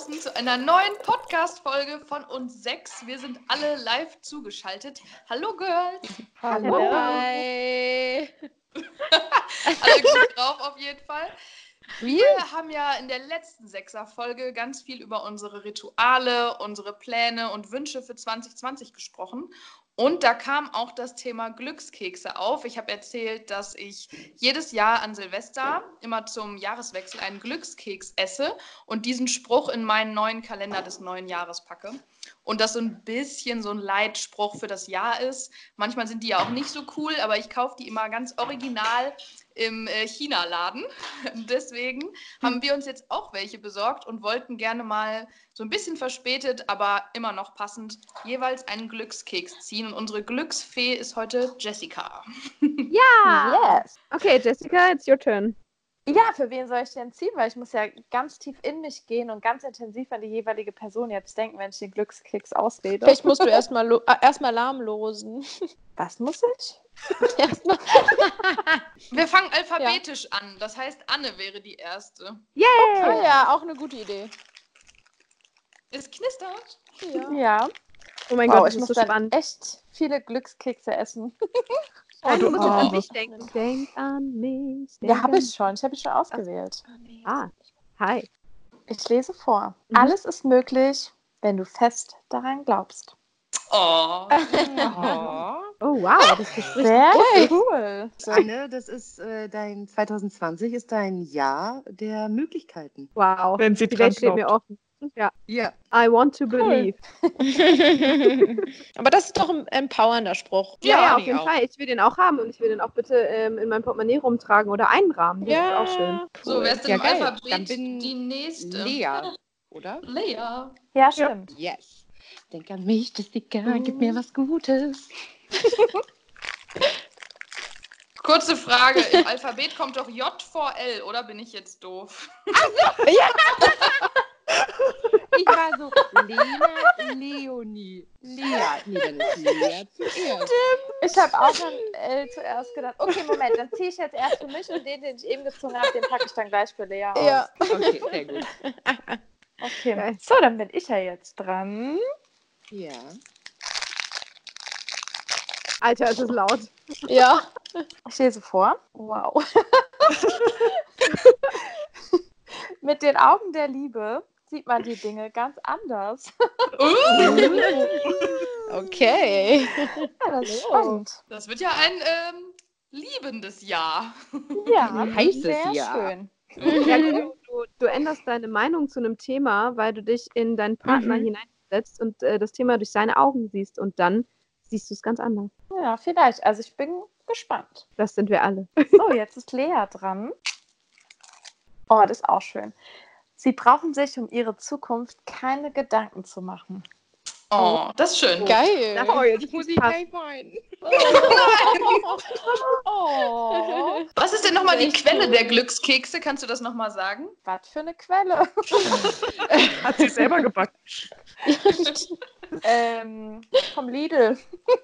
draußen zu einer neuen Podcast-Folge von uns sechs. Wir sind alle live zugeschaltet. Hallo Girls! Hallo! Hi! alle gut drauf auf jeden Fall. Wir haben ja in der letzten Sechser-Folge ganz viel über unsere Rituale, unsere Pläne und Wünsche für 2020 gesprochen. Und da kam auch das Thema Glückskekse auf. Ich habe erzählt, dass ich jedes Jahr an Silvester immer zum Jahreswechsel einen Glückskeks esse und diesen Spruch in meinen neuen Kalender des neuen Jahres packe. Und das so ein bisschen so ein Leitspruch für das Jahr ist. Manchmal sind die ja auch nicht so cool, aber ich kaufe die immer ganz original im äh, China-Laden. Deswegen haben wir uns jetzt auch welche besorgt und wollten gerne mal so ein bisschen verspätet, aber immer noch passend jeweils einen Glückskeks ziehen. Und unsere Glücksfee ist heute Jessica. Ja! Yes! Okay, Jessica, it's your turn. Ja, für wen soll ich denn ziehen? Weil ich muss ja ganz tief in mich gehen und ganz intensiv an die jeweilige Person jetzt denken, wenn ich den Glückskeks ausrede. Vielleicht musst du erstmal äh, erst Alarm losen. Was muss ich? erstmal. Wir fangen alphabetisch ja. an. Das heißt, Anne wäre die erste. Yay! Okay. Oh ja, auch eine gute Idee. Es knistert. Ja. ja. Oh mein wow, Gott, ich muss so spannend. echt viele Glückskekse essen. Oh, du musst oh. an mich denken. Denk an mich. Denk ja, habe ich schon. Ich habe ich schon ausgewählt. Ah, hi. Ich lese vor. Mhm. Alles ist möglich, wenn du fest daran glaubst. Oh. oh. oh wow, das Gespräch Sehr cool. Anne, das ist äh, dein 2020 ist dein Jahr der Möglichkeiten. Wow. Wenn sie dran steht mir offen. Ja. Ja. I want to believe. Aber das ist doch ein empowernder Spruch. Ja, ja, ja auf jeden auch. Fall. Ich will den auch haben und ich will den auch bitte ähm, in mein Portemonnaie rumtragen oder einrahmen. Das ja. ist auch schön. Cool. So, wer ist denn ja, im geil. Alphabet Dann bin die nächste? Lea, oder? Lea. Ja, stimmt. Yes. Denk an mich, Jessica, mm. gib mir was Gutes. Kurze Frage, im Alphabet kommt doch J vor L, oder bin ich jetzt doof? Ach so, ja. Ich war so, Lena, Leonie, Lea. Nee, dann ist Lea zuerst. Ich habe auch an L zuerst gedacht. Okay, Moment, dann ziehe ich jetzt erst für mich und den, den ich eben gezogen habe, den packe ich dann gleich für Lea aus. Ja. Okay, sehr gut. Okay, so, dann bin ich ja jetzt dran. Ja. Alter, es ist laut. Ja. Ich lese vor. Wow. Mit den Augen der Liebe sieht man die Dinge ganz anders. okay. Ja, das ist spannend. Das wird ja ein ähm, liebendes Jahr. Ja, heißes sehr Jahr. schön. Ja, du, du, änderst deine Meinung zu einem Thema, weil du dich in deinen Partner mhm. hineinsetzt und äh, das Thema durch seine Augen siehst und dann siehst du es ganz anders. Ja, vielleicht. Also ich bin gespannt. Das sind wir alle. So, jetzt ist Lea dran. Oh, das ist auch schön. Sie brauchen sich um ihre Zukunft keine Gedanken zu machen. Oh, das ist schön. Geil. Oh, jetzt muss ich gleich weinen. Oh. Was ist denn nochmal die Quelle der Glückskekse? Kannst du das nochmal sagen? Was für eine Quelle? Hat sie selber gebacken. ähm, vom Lidl.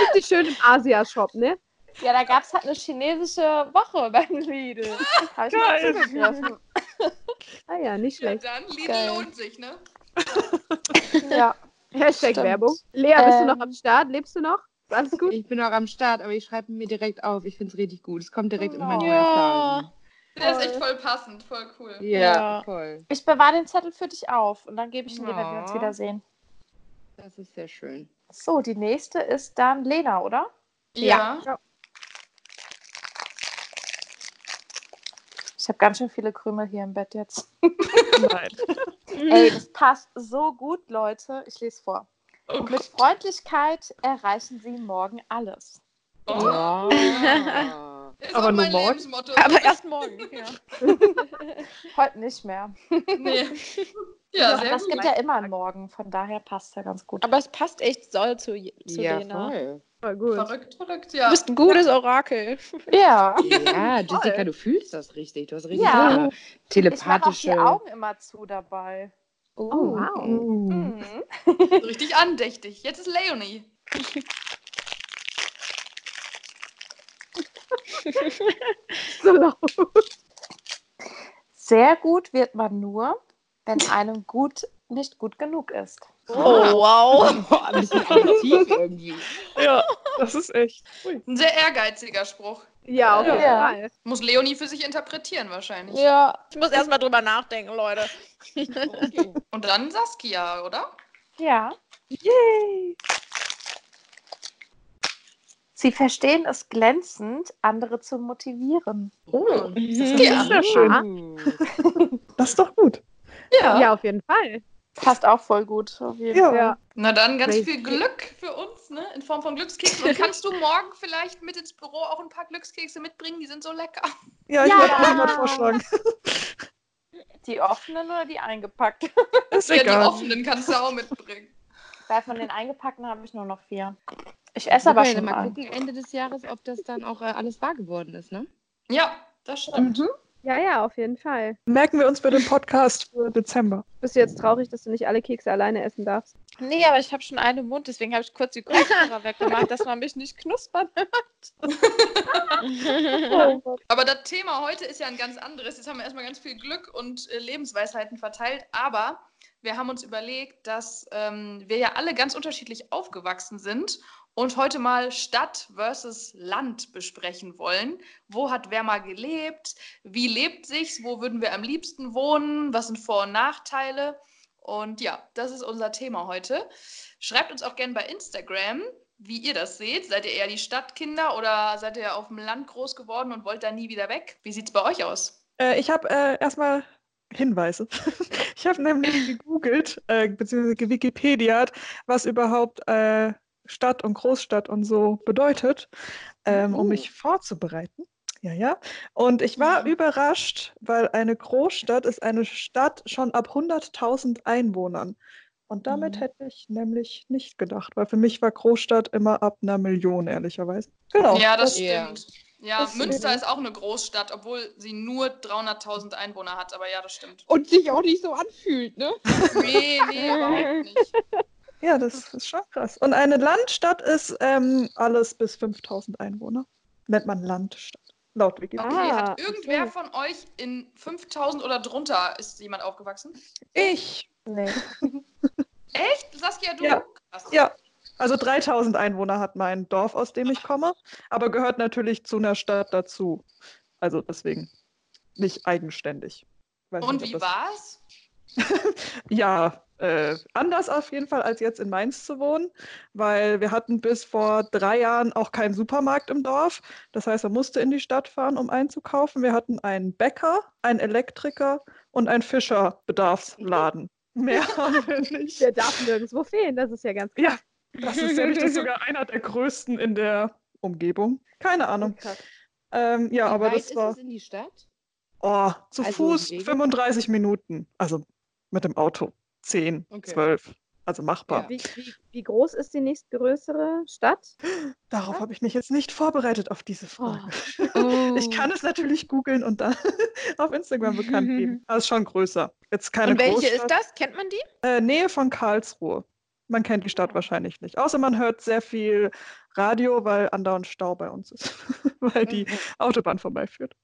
Richtig schön im Asia-Shop, ne? Ja, da gab es halt eine chinesische Woche beim Lidl. Habe ich mal zugegriffen. ah ja, nicht schlecht. Ja, dann Lidl Geil. lohnt sich, ne? ja. Hashtag Stimmt. Werbung. Lea, bist Ähm. du noch am Start? Lebst du noch? Ist Alles gut? Ich bin auch am Start, aber ich schreibe mir direkt auf. Ich finde es richtig gut. Es kommt direkt in meinen Oh. neuen Plan. Der ist echt voll passend, voll cool. Ja, Ja. voll. Ich bewahre den Zettel für dich auf und dann gebe ich ihn dir, wenn wir uns Oh. wiedersehen. Das ist sehr schön. So, die nächste ist dann Lena, oder? Ja. Ich habe ganz schön viele Krümel hier im Bett jetzt. Nein. Ey, das passt so gut, Leute. Ich lese vor. Oh Mit Gott. Freundlichkeit erreichen Sie morgen alles. Oh. Ja. Das ist Aber nur morgen? Aber erst morgen. Ja. Heute nicht mehr. Nee. Ja, sehr es gut. gibt ja immer einen Morgen, von daher passt ja ganz gut. Aber es passt echt soll zu, zu ja, Lena. voll. Voll gut. Verrückt, verrückt, Du ja. bist ein gutes Orakel. Ja. Ja, Jessica, du fühlst das richtig. Du hast richtig Ja. eine Ich mache auch die telepathische. Augen immer zu dabei. Oh, wow. Mhm. So richtig andächtig. Jetzt ist Leonie. So laut. Sehr gut wird man nur, wenn einem gut nicht gut genug ist. Oh, wow. Boah, ein bisschen aggressiv irgendwie. Ja, das ist echt. Ui. Ein sehr ehrgeiziger Spruch. Ja, auf jeden Ja. Fall. Muss Leonie für sich interpretieren wahrscheinlich. Ja, ich muss erst mal drüber nachdenken, Leute. Okay. Und dann Saskia, oder? Ja. Yay! Sie verstehen es glänzend, andere zu motivieren. Oh, Saskia. sehr schön. Das ist doch gut. Ja. auf jeden Fall. Passt auch voll gut. Auf jeden Ja. Fall. Ja. Na dann ganz Crazy. viel Glück für uns, ne? In Form von Glückskeksen. Und kannst du morgen vielleicht mit ins Büro auch ein paar Glückskekse mitbringen? Die sind so lecker. Ja, ich Ja. wollte auch mal vorschlagen. Die offenen oder die eingepackten? Ist Ja, die egal. offenen kannst du auch mitbringen. Weil von den eingepackten habe ich nur noch vier. Ich esse aber schon mal mal. gucken, Ende des Jahres, ob das dann auch äh, alles wahr geworden ist, ne? Ja, das stimmt. Mhm. Ja, ja, auf jeden Fall. Merken wir uns für den Podcast für Dezember. Bist du jetzt traurig, dass du nicht alle Kekse alleine essen darfst? Nee, aber ich habe schon einen im Mund, deswegen habe ich kurz die Kopfhörer weggemacht, dass man mich nicht knuspern hört. Aber das Thema heute ist ja ein ganz anderes. Jetzt haben wir erstmal ganz viel Glück und äh, Lebensweisheiten verteilt, aber wir haben uns überlegt, dass ähm, wir ja alle ganz unterschiedlich aufgewachsen sind und heute mal Stadt versus Land besprechen wollen. Wo hat wer mal gelebt? Wie lebt sich's? Wo würden wir am liebsten wohnen? Was sind Vor- und Nachteile? Und ja, das ist unser Thema heute. Schreibt uns auch gerne bei Instagram, wie ihr das seht. Seid ihr eher die Stadtkinder oder seid ihr auf dem Land groß geworden und wollt da nie wieder weg? Wie sieht's bei euch aus? Äh, ich habe äh, erstmal Hinweise. ich habe nämlich gegoogelt, äh, beziehungsweise gewikipediat, was überhaupt äh, Stadt und Großstadt und so bedeutet, ähm, um Uh. mich vorzubereiten. Ja, ja. Und ich war Mhm. überrascht, weil eine Großstadt ist eine Stadt schon ab 100.000 Einwohnern. Und damit Mhm. hätte ich nämlich nicht gedacht, weil für mich war Großstadt immer ab einer Million, ehrlicherweise. Genau. ja, das Ja. stimmt. Ja, das Münster stimmt. ist auch eine Großstadt, obwohl sie nur 300.000 Einwohner hat. Aber ja, das stimmt. Und sich auch nicht so anfühlt, ne? Nee, nee, überhaupt nicht. Ja, das ist schon krass. Und eine Landstadt ist ähm, alles bis 5000 Einwohner. Nennt man Landstadt, laut Wikipedia. Okay, Ah, hat irgendwer okay. von euch in 5000 oder drunter ist jemand aufgewachsen? Ich, Nee. Echt? Saskia, du? Ja. Krass. ja. Also 3000 Einwohner hat mein Dorf, aus dem ich komme, aber gehört natürlich zu einer Stadt dazu. Also deswegen nicht eigenständig. Weiß Und nicht, wie war's? Ja, äh, anders auf jeden Fall als jetzt in Mainz zu wohnen, weil wir hatten bis vor drei Jahren auch keinen Supermarkt im Dorf. Das heißt, man musste in die Stadt fahren, um einzukaufen. Wir hatten einen Bäcker, einen Elektriker und einen Fischerbedarfsladen. Mehr haben wir nicht. Der darf nirgendwo fehlen, das ist ja ganz Ja, das ist nämlich das sogar einer der größten in der Umgebung. Keine Ahnung. krass. Ähm, ja, Wie aber weit das ist war es in die Stadt? oh, zu Also Fuß Wege? 35 Minuten. Also mit dem Auto 10, Okay. 12. Also machbar. Ja. Wie, wie, wie groß ist die nächstgrößere Stadt? Darauf habe ich mich jetzt nicht vorbereitet auf diese Frage. Oh. Ich kann es natürlich googeln und dann auf Instagram bekannt geben. Aber es ist schon größer. Jetzt keine Und welche Großstadt. ist das? Kennt man die? Äh, Nähe von Karlsruhe. Man kennt die Stadt wahrscheinlich nicht. Außer man hört sehr viel Radio, weil andauernd Stau bei uns ist, weil die Autobahn vorbeiführt.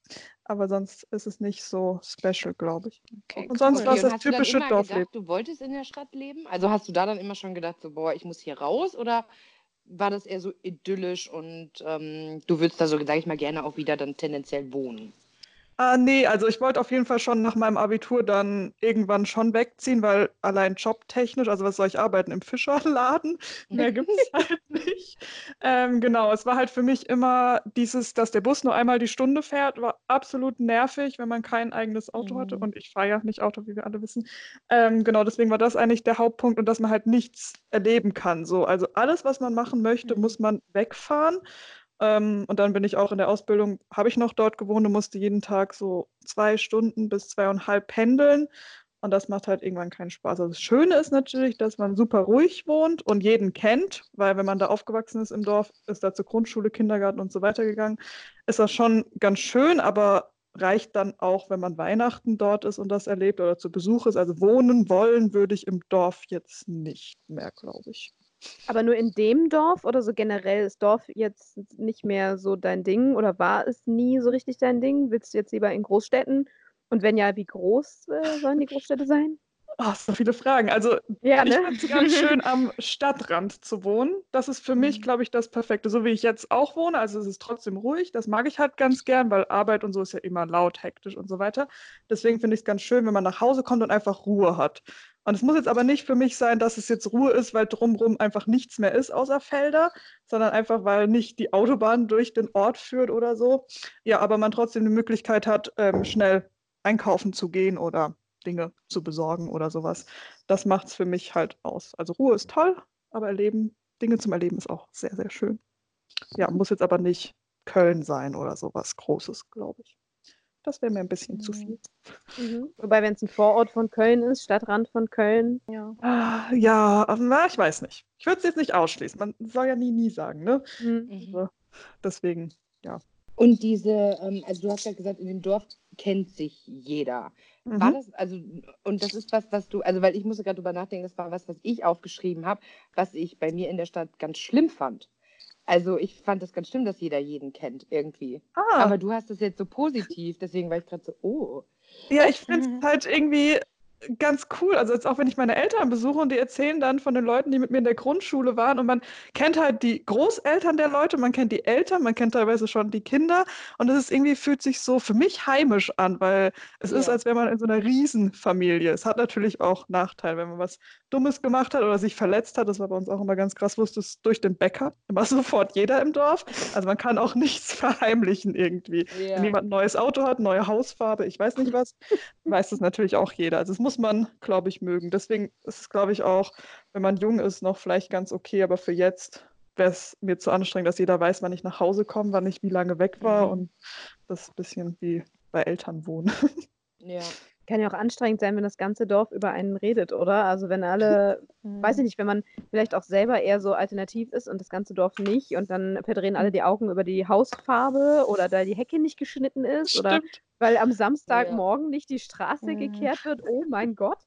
Aber sonst ist es nicht so special, glaube ich. Okay, Und sonst Okay, war es das hast du typische immer Dorfleben. gedacht, du wolltest in der Stadt leben? Also hast du da dann immer schon gedacht, so, boah, ich muss hier raus? Oder war das eher so idyllisch und ähm, du würdest da so, sag ich mal, gerne auch wieder dann tendenziell wohnen? Ah, nee, also ich wollte auf jeden Fall schon nach meinem Abitur dann irgendwann schon wegziehen, weil allein jobtechnisch, also was soll ich arbeiten? Im Fischerladen? Mehr gibt es halt nicht. Ähm, genau, es war halt für mich immer dieses, dass der Bus nur einmal die Stunde fährt, war absolut nervig, wenn man kein eigenes Auto hatte. Mhm. Und ich fahre ja nicht Auto, wie wir alle wissen. Ähm, genau, deswegen war das eigentlich der Hauptpunkt und dass man halt nichts erleben kann. So, also alles, was man machen möchte, Mhm. muss man wegfahren. Ähm, und dann bin ich auch in der Ausbildung, habe ich noch dort gewohnt und musste jeden Tag so zwei Stunden bis zweieinhalb pendeln. Und das macht halt irgendwann keinen Spaß. Also das Schöne ist natürlich, dass man super ruhig wohnt und jeden kennt, weil wenn man da aufgewachsen ist im Dorf, ist da zur Grundschule, Kindergarten und so weiter gegangen, ist das schon ganz schön, aber reicht dann auch, wenn man Weihnachten dort ist und das erlebt oder zu Besuch ist. Also wohnen wollen würde ich im Dorf jetzt nicht mehr, glaube ich. Aber nur in dem Dorf oder so generell ist Dorf jetzt nicht mehr so dein Ding oder war es nie so richtig dein Ding? Willst du jetzt lieber in Großstädten Und wenn ja, wie groß äh, sollen die Großstädte sein? Oh, so viele Fragen. Also Ja, ich ne? finde es ganz schön, am Stadtrand zu wohnen. Das ist für mich, Mhm. glaube ich, das Perfekte. So wie ich jetzt auch wohne. Also es ist trotzdem ruhig. Das mag ich halt ganz gern, weil Arbeit und so ist ja immer laut, hektisch und so weiter. Deswegen finde ich es ganz schön, wenn man nach Hause kommt und einfach Ruhe hat. Und es muss jetzt aber nicht für mich sein, dass es jetzt Ruhe ist, weil drumherum einfach nichts mehr ist außer Felder, sondern einfach, weil nicht die Autobahn durch den Ort führt oder so. Ja, aber man trotzdem die Möglichkeit hat, ähm, schnell einkaufen zu gehen oder Dinge zu besorgen oder sowas. Das macht es für mich halt aus. Also Ruhe ist toll, aber Erleben, Dinge zum Erleben ist auch sehr, sehr schön. Ja, muss jetzt aber nicht Köln sein oder sowas Großes, glaube ich. Das wäre mir ein bisschen zu viel. Mhm. Wobei, wenn es ein Vorort von Köln ist, Stadtrand von Köln, ja. Ah, Ja, aber na, ich weiß nicht. Ich würde es jetzt nicht ausschließen. Man soll ja nie, nie sagen, ne? Mhm. Also, deswegen, Und diese, ähm, also du hast ja gesagt, in dem Dorf kennt sich jeder. War mhm. das, also, und das ist was, was du, also weil ich musste gerade drüber nachdenken, das war was, was ich aufgeschrieben habe, was ich bei mir in der Stadt ganz schlimm fand. Also ich fand das ganz schlimm, dass jeder jeden kennt, irgendwie. Ah, Aber du hast das jetzt so positiv, deswegen war ich gerade so, oh. Ja, ich finde es halt irgendwie ganz cool. Also jetzt auch wenn ich meine Eltern besuche und die erzählen dann von den Leuten, die mit mir in der Grundschule waren und man kennt halt die Großeltern der Leute, man kennt die Eltern, man kennt teilweise schon die Kinder und es ist irgendwie fühlt sich so für mich heimisch an, weil es ist, Ja. als wäre man in so einer Riesenfamilie. Es hat natürlich auch Nachteile, wenn man was Dummes gemacht hat oder sich verletzt hat. Das war bei uns auch immer ganz krass, wusste es durch den Bäcker immer sofort jeder im Dorf. Also man kann auch nichts verheimlichen irgendwie. Wenn jemand ein neues Auto hat, neue Hausfarbe, ich weiß nicht was, weiß das natürlich auch jeder. Also das muss man, glaube ich, mögen. Deswegen ist es, glaube ich, auch, wenn man jung ist, noch vielleicht ganz okay, aber für jetzt wäre es mir zu anstrengend, dass jeder weiß, wann ich nach Hause komme, wann ich wie lange weg war Mhm. und das ist ein bisschen wie bei Eltern wohnen. Ja. Kann ja auch anstrengend sein, wenn das ganze Dorf über einen redet, oder? Also wenn alle, weiß ich nicht, wenn man vielleicht auch selber eher so alternativ ist und das ganze Dorf nicht und dann verdrehen alle die Augen über die Hausfarbe oder da die Hecke nicht geschnitten ist oder Stimmt. weil am Samstagmorgen nicht die Straße Mhm. gekehrt wird. Oh mein Gott.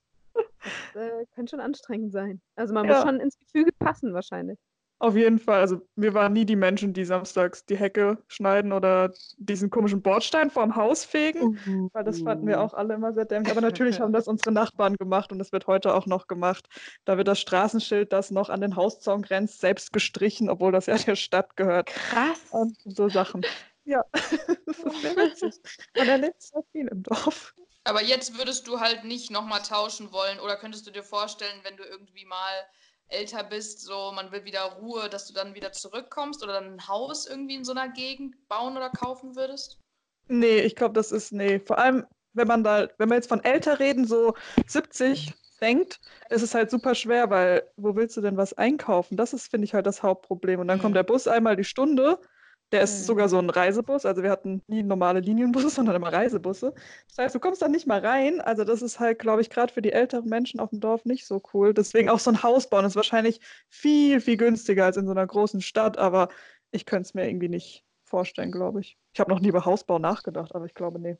Das äh, könnte schon anstrengend sein. Also man muss Ja. schon ins Gefüge passen wahrscheinlich. Auf jeden Fall. Also wir waren nie die Menschen, die samstags die Hecke schneiden oder diesen komischen Bordstein vorm Haus fegen. Weil das fanden wir auch alle immer sehr dämlich. Aber natürlich haben das unsere Nachbarn gemacht und das wird heute auch noch gemacht. Da wird das Straßenschild, das noch an den Hauszaun grenzt, selbst gestrichen, obwohl das ja der Stadt gehört. Krass. Und so Sachen. Ja, das ist sehr witzig. Man erlebt so viel im Dorf. Aber jetzt würdest du halt nicht nochmal tauschen wollen oder könntest du dir vorstellen, wenn du irgendwie mal älter bist, so man will wieder Ruhe, dass du dann wieder zurückkommst oder dann ein Haus irgendwie in so einer Gegend bauen oder kaufen würdest? Nee, ich glaube, das ist, nee. Vor allem, wenn man da, wenn wir jetzt von älter reden, so 70 denkt, ist es halt super schwer, weil wo willst du denn was einkaufen? Das ist, finde ich, halt das Hauptproblem. Und dann kommt Mhm. der Bus einmal die Stunde. Der ist Mhm. sogar so ein Reisebus. Also wir hatten nie normale Linienbusse, sondern immer Reisebusse. Das heißt, du kommst dann nicht mal rein. Also das ist halt, glaube ich, gerade für die älteren Menschen auf dem Dorf nicht so cool. Deswegen auch so ein Haus bauen ist wahrscheinlich viel, viel günstiger als in so einer großen Stadt. Aber ich könnte es mir irgendwie nicht vorstellen, glaube ich. Ich habe noch nie über Hausbau nachgedacht, aber ich glaube, nee.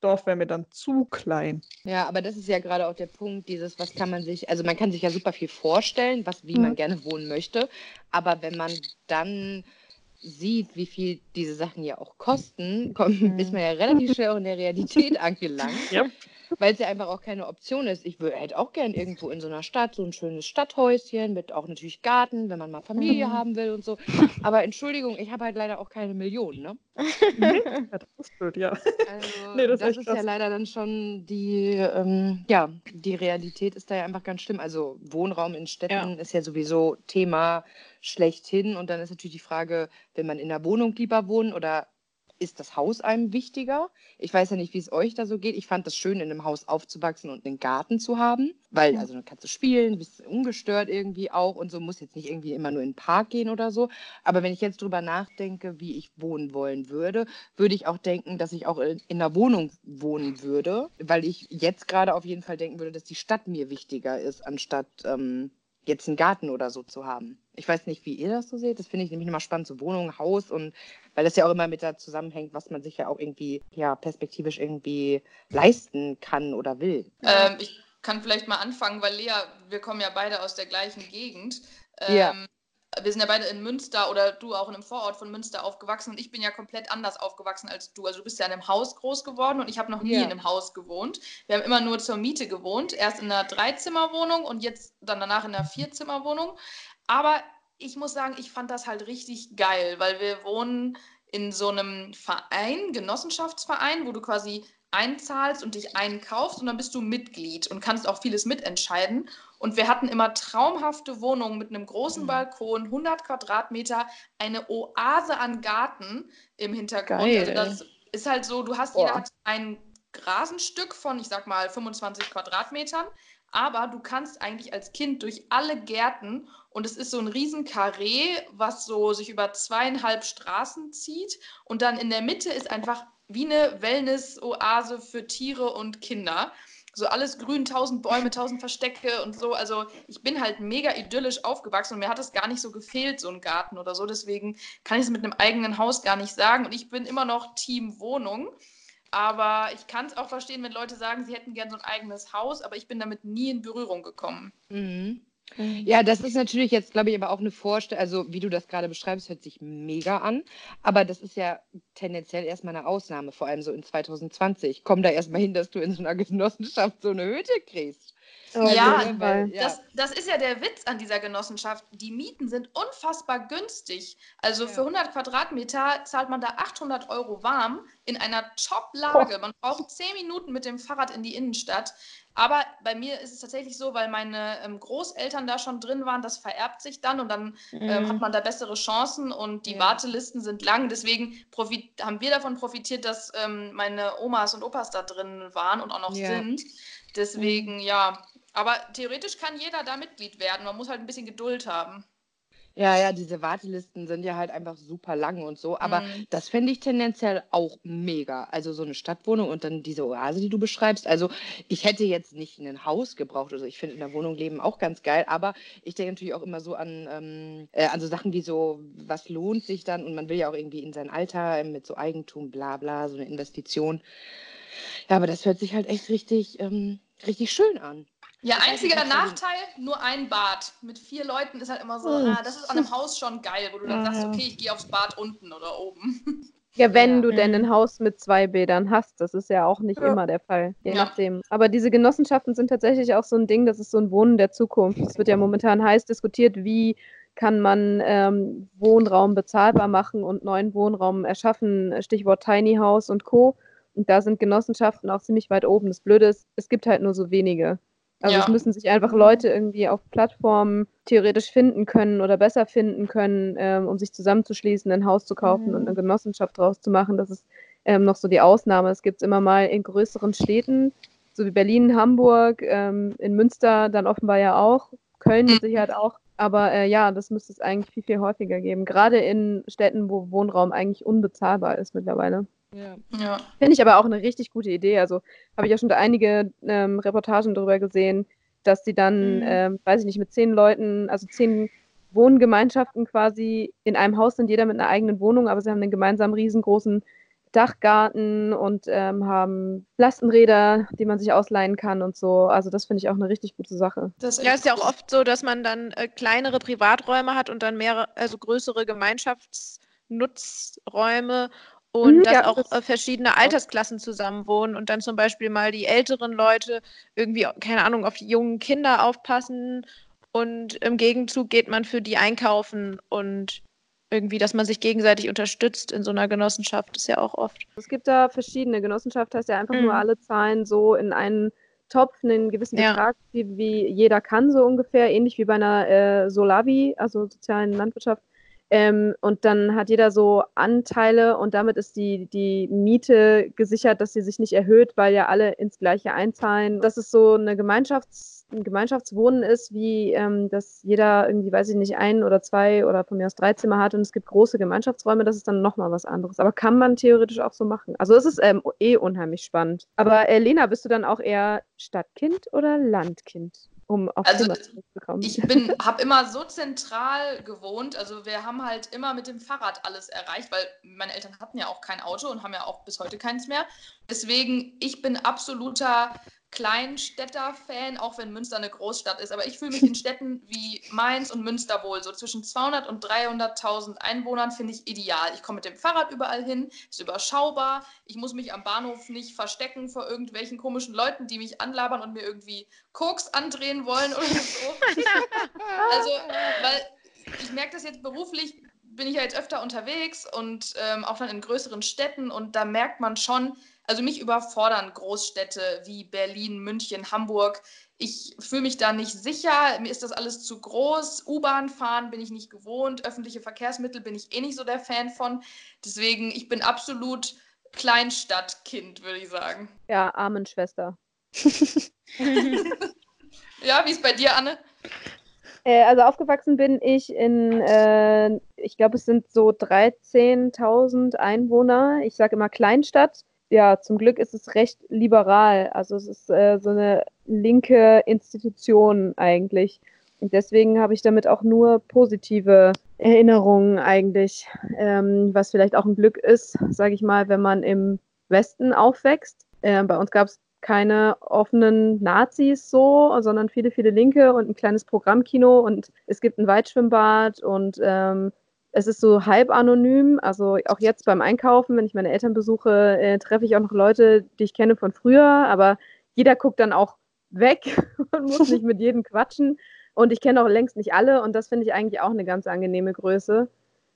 Dorf wäre mir dann zu klein. Ja, aber das ist ja gerade auch der Punkt, dieses, was kann man sich, also man kann sich ja super viel vorstellen, was, wie man Mhm. gerne wohnen möchte, aber wenn man dann sieht, wie viel diese Sachen ja auch kosten, kommt, Mhm. ist man ja relativ schnell auch in der Realität angelangt, Ja. Weil es ja einfach auch keine Option ist. Ich wür- hätte auch gern irgendwo in so einer Stadt so ein schönes Stadthäuschen mit auch natürlich Garten, wenn man mal Familie Mhm. haben will und so. Aber Entschuldigung, ich habe halt leider auch keine Millionen, ne? Ja, das ist blöd, ja. Also Nee, das das, ist ist ja krass. leider dann schon die, ähm, ja, die Realität ist da ja einfach ganz schlimm. Also Wohnraum in Städten ist ja sowieso Thema schlechthin. Und dann ist natürlich die Frage, will man in der Wohnung lieber wohnen oder ist das Haus einem wichtiger? Ich weiß ja nicht, wie es euch da so geht. Ich fand das schön, in einem Haus aufzuwachsen und einen Garten zu haben, weil also dann kannst du spielen, bist ungestört irgendwie auch und so muss jetzt nicht irgendwie immer nur in den Park gehen oder so. Aber wenn ich jetzt drüber nachdenke, wie ich wohnen wollen würde, würde ich auch denken, dass ich auch in, in einer Wohnung wohnen würde, weil ich jetzt gerade auf jeden Fall denken würde, dass die Stadt mir wichtiger ist, anstatt ähm, jetzt einen Garten oder so zu haben. Ich weiß nicht, wie ihr das so seht. Das finde ich nämlich immer spannend, so Wohnung, Haus und weil das ja auch immer mit da zusammenhängt, was man sich ja auch irgendwie, ja, perspektivisch irgendwie leisten kann oder will. Ähm, ich kann vielleicht mal anfangen, weil Lea, wir kommen ja beide aus der gleichen Gegend. Ähm, Ja. Wir sind ja beide in Münster oder du auch in einem Vorort von Münster aufgewachsen und ich bin ja komplett anders aufgewachsen als du. Also du bist ja in einem Haus groß geworden und ich habe noch nie ja. in einem Haus gewohnt. Wir haben immer nur zur Miete gewohnt. Erst in einer Dreizimmerwohnung und jetzt dann danach in einer Vierzimmerwohnung. Aber ich muss sagen, ich fand das halt richtig geil, weil wir wohnen in so einem Verein, Genossenschaftsverein, wo du quasi einzahlst und dich einkaufst und dann bist du Mitglied und kannst auch vieles mitentscheiden. Und wir hatten immer traumhafte Wohnungen mit einem großen mhm. Balkon, 100 Quadratmeter, eine Oase an Garten im Hintergrund. Also Geil. Also das ist halt so, du hast, Boah. jeder hat ein Rasenstück von, ich sag mal, 25 Quadratmetern, aber du kannst eigentlich als Kind durch alle Gärten und es ist so ein riesen Karree, was so sich über zweieinhalb Straßen zieht und dann in der Mitte ist einfach wie eine Wellness-Oase für Tiere und Kinder. So alles grün, tausend Bäume, tausend Verstecke und so. Also ich bin halt mega idyllisch aufgewachsen und mir hat es gar nicht so gefehlt, so ein Garten oder so. Deswegen kann ich es mit einem eigenen Haus gar nicht sagen. Und ich bin immer noch Team Wohnung. Aber ich kann es auch verstehen, wenn Leute sagen, sie hätten gern so ein eigenes Haus, aber ich bin damit nie in Berührung gekommen. Mhm. Mhm. Ja, das ist natürlich jetzt, glaube ich, aber auch eine Vorstellung, also wie du das gerade beschreibst, hört sich mega an. Aber das ist ja tendenziell erstmal eine Ausnahme, vor allem so in 2020. Komm da erstmal hin, dass du in so einer Genossenschaft so eine Hütte kriegst. Oh, ja, ja, weil, ja. Das, das, ist ja der Witz an dieser Genossenschaft. Die Mieten sind unfassbar günstig. Also ja. für 100 Quadratmeter zahlt man da 800 Euro warm in einer Top-Lage. Man braucht 10 Minuten mit dem Fahrrad in die Innenstadt. Aber bei mir ist es tatsächlich so, weil meine ähm, Großeltern da schon drin waren, das vererbt sich dann und dann ähm, hat mhm. man da bessere Chancen und die ja. Wartelisten sind lang. Deswegen haben wir davon profitiert, dass ähm, meine Omas und Opas da drin waren und auch noch ja. sind. Deswegen, mhm. ja. Aber theoretisch kann jeder da Mitglied werden. Man muss halt ein bisschen Geduld haben. Ja, ja, diese Wartelisten sind ja halt einfach super lang und so. Aber mhm. das fände ich tendenziell auch mega. Also so eine Stadtwohnung und dann diese Oase, die du beschreibst. Also ich hätte jetzt nicht ein Haus gebraucht. Also ich finde in der Wohnung leben auch ganz geil. Aber ich denke natürlich auch immer so an, ähm, äh, an so Sachen wie so, was lohnt sich dann? Und man will ja auch irgendwie in sein Alter mit so Eigentum, bla bla, so eine Investition. Ja, aber das hört sich halt echt richtig, ähm, richtig schön an. Ja, einziger Nachteil, nur ein Bad. Mit vier Leuten ist halt immer so, ah, das ist an einem Haus schon geil, wo du dann sagst, okay, ich gehe aufs Bad unten oder oben. Ja, wenn ja. du denn ein Haus mit zwei Bädern hast, das ist ja auch nicht ja. immer der Fall, je ja. nachdem. Aber diese Genossenschaften sind tatsächlich auch so ein Ding, das ist so ein Wohnen der Zukunft. Es wird ja momentan heiß diskutiert, wie kann man ähm, Wohnraum bezahlbar machen und neuen Wohnraum erschaffen, Stichwort Tiny House und Co. Und da sind Genossenschaften auch ziemlich weit oben. Das Blöde ist, es gibt halt nur so wenige. Also ja. es müssen sich einfach Leute irgendwie auf Plattformen theoretisch finden können oder besser finden können, ähm, um sich zusammenzuschließen, ein Haus zu kaufen mhm. und eine Genossenschaft draus zu machen. Das ist ähm, noch so die Ausnahme. Es gibt es immer mal in größeren Städten, so wie Berlin, Hamburg, ähm, in Münster dann offenbar ja auch, Köln mit mhm. Sicherheit auch. Aber äh, ja, das müsste es eigentlich viel, viel häufiger geben. Gerade in Städten, wo Wohnraum eigentlich unbezahlbar ist mittlerweile. Ja. ja. Finde ich aber auch eine richtig gute Idee. Also habe ich ja schon da einige ähm, Reportagen darüber gesehen, dass sie dann, mhm. ähm, weiß ich nicht, mit zehn Leuten, also zehn Wohngemeinschaften quasi in einem Haus sind, jeder mit einer eigenen Wohnung, aber sie haben einen gemeinsamen riesengroßen Dachgarten und ähm, haben Lastenräder, die man sich ausleihen kann und so. Also das finde ich auch eine richtig gute Sache. Das ja, ist ja auch oft so, dass man dann äh, kleinere Privaträume hat und dann mehrere, also größere Gemeinschaftsnutzräume und mhm, dass ja, auch das äh, verschiedene Altersklassen zusammenwohnen und dann zum Beispiel mal die älteren Leute irgendwie, keine Ahnung, auf die jungen Kinder aufpassen und im Gegenzug geht man für die einkaufen und irgendwie, dass man sich gegenseitig unterstützt in so einer Genossenschaft, ist ja auch oft. Es gibt da verschiedene. Genossenschaft heißt ja einfach mhm. nur alle zahlen so in einen Topf einen gewissen ja. Betrag, wie, wie, jeder kann, so ungefähr, ähnlich wie bei einer äh, Solavi, also sozialen Landwirtschaft. Ähm, und dann hat jeder so Anteile und damit ist die, die Miete gesichert, dass sie sich nicht erhöht, weil ja alle ins Gleiche einzahlen. Dass es so eine Gemeinschafts-, ein Gemeinschaftswohnen ist, wie ähm, dass jeder irgendwie, weiß ich nicht, ein oder zwei oder von mir aus drei Zimmer hat und es gibt große Gemeinschaftsräume, das ist dann nochmal was anderes. Aber kann man theoretisch auch so machen. Also es ist ähm, eh unheimlich spannend. Aber äh, Lena, bist du dann auch eher Stadtkind oder Landkind? Um auf also, Thema zurückzukommen. Ich bin, habe immer so zentral gewohnt. Also wir haben halt immer mit dem Fahrrad alles erreicht, weil meine Eltern hatten ja auch kein Auto und haben ja auch bis heute keins mehr. Deswegen, ich bin absoluter Kleinstädter-Fan, auch wenn Münster eine Großstadt ist. Aber ich fühle mich in Städten wie Mainz und Münster wohl. So zwischen 200 und 300.000 Einwohnern finde ich ideal. Ich komme mit dem Fahrrad überall hin, ist überschaubar. Ich muss mich am Bahnhof nicht verstecken vor irgendwelchen komischen Leuten, die mich anlabern und mir irgendwie Koks andrehen wollen oder so. also, weil ich merke das jetzt beruflich, bin ich ja jetzt öfter unterwegs und ähm, auch dann in größeren Städten und da merkt man schon, also mich überfordern Großstädte wie Berlin, München, Hamburg. Ich fühle mich da nicht sicher. Mir ist das alles zu groß. U-Bahn fahren bin ich nicht gewohnt. Öffentliche Verkehrsmittel bin ich eh nicht so der Fan von. Deswegen, ich bin absolut Kleinstadtkind, würde ich sagen. Ja, Armenschwester. ja, wie ist bei dir, Anne? Äh, also aufgewachsen bin ich in, äh, ich glaube, es sind so 13.000 Einwohner. Ich sage immer Kleinstadt ja, zum Glück ist es recht liberal. Also es ist äh, so eine linke Institution eigentlich. Und deswegen habe ich damit auch nur positive Erinnerungen eigentlich, ähm, was vielleicht auch ein Glück ist, sage ich mal, wenn man im Westen aufwächst. Äh, bei uns gab es keine offenen Nazis so, sondern viele, viele Linke und ein kleines Programmkino und es gibt ein Weitschwimmbad und ähm, es ist so halb anonym. Also auch jetzt beim Einkaufen, wenn ich meine Eltern besuche, äh, treffe ich auch noch Leute, die ich kenne von früher, aber jeder guckt dann auch weg und muss nicht mit jedem quatschen. Und ich kenne auch längst nicht alle und das finde ich eigentlich auch eine ganz angenehme Größe.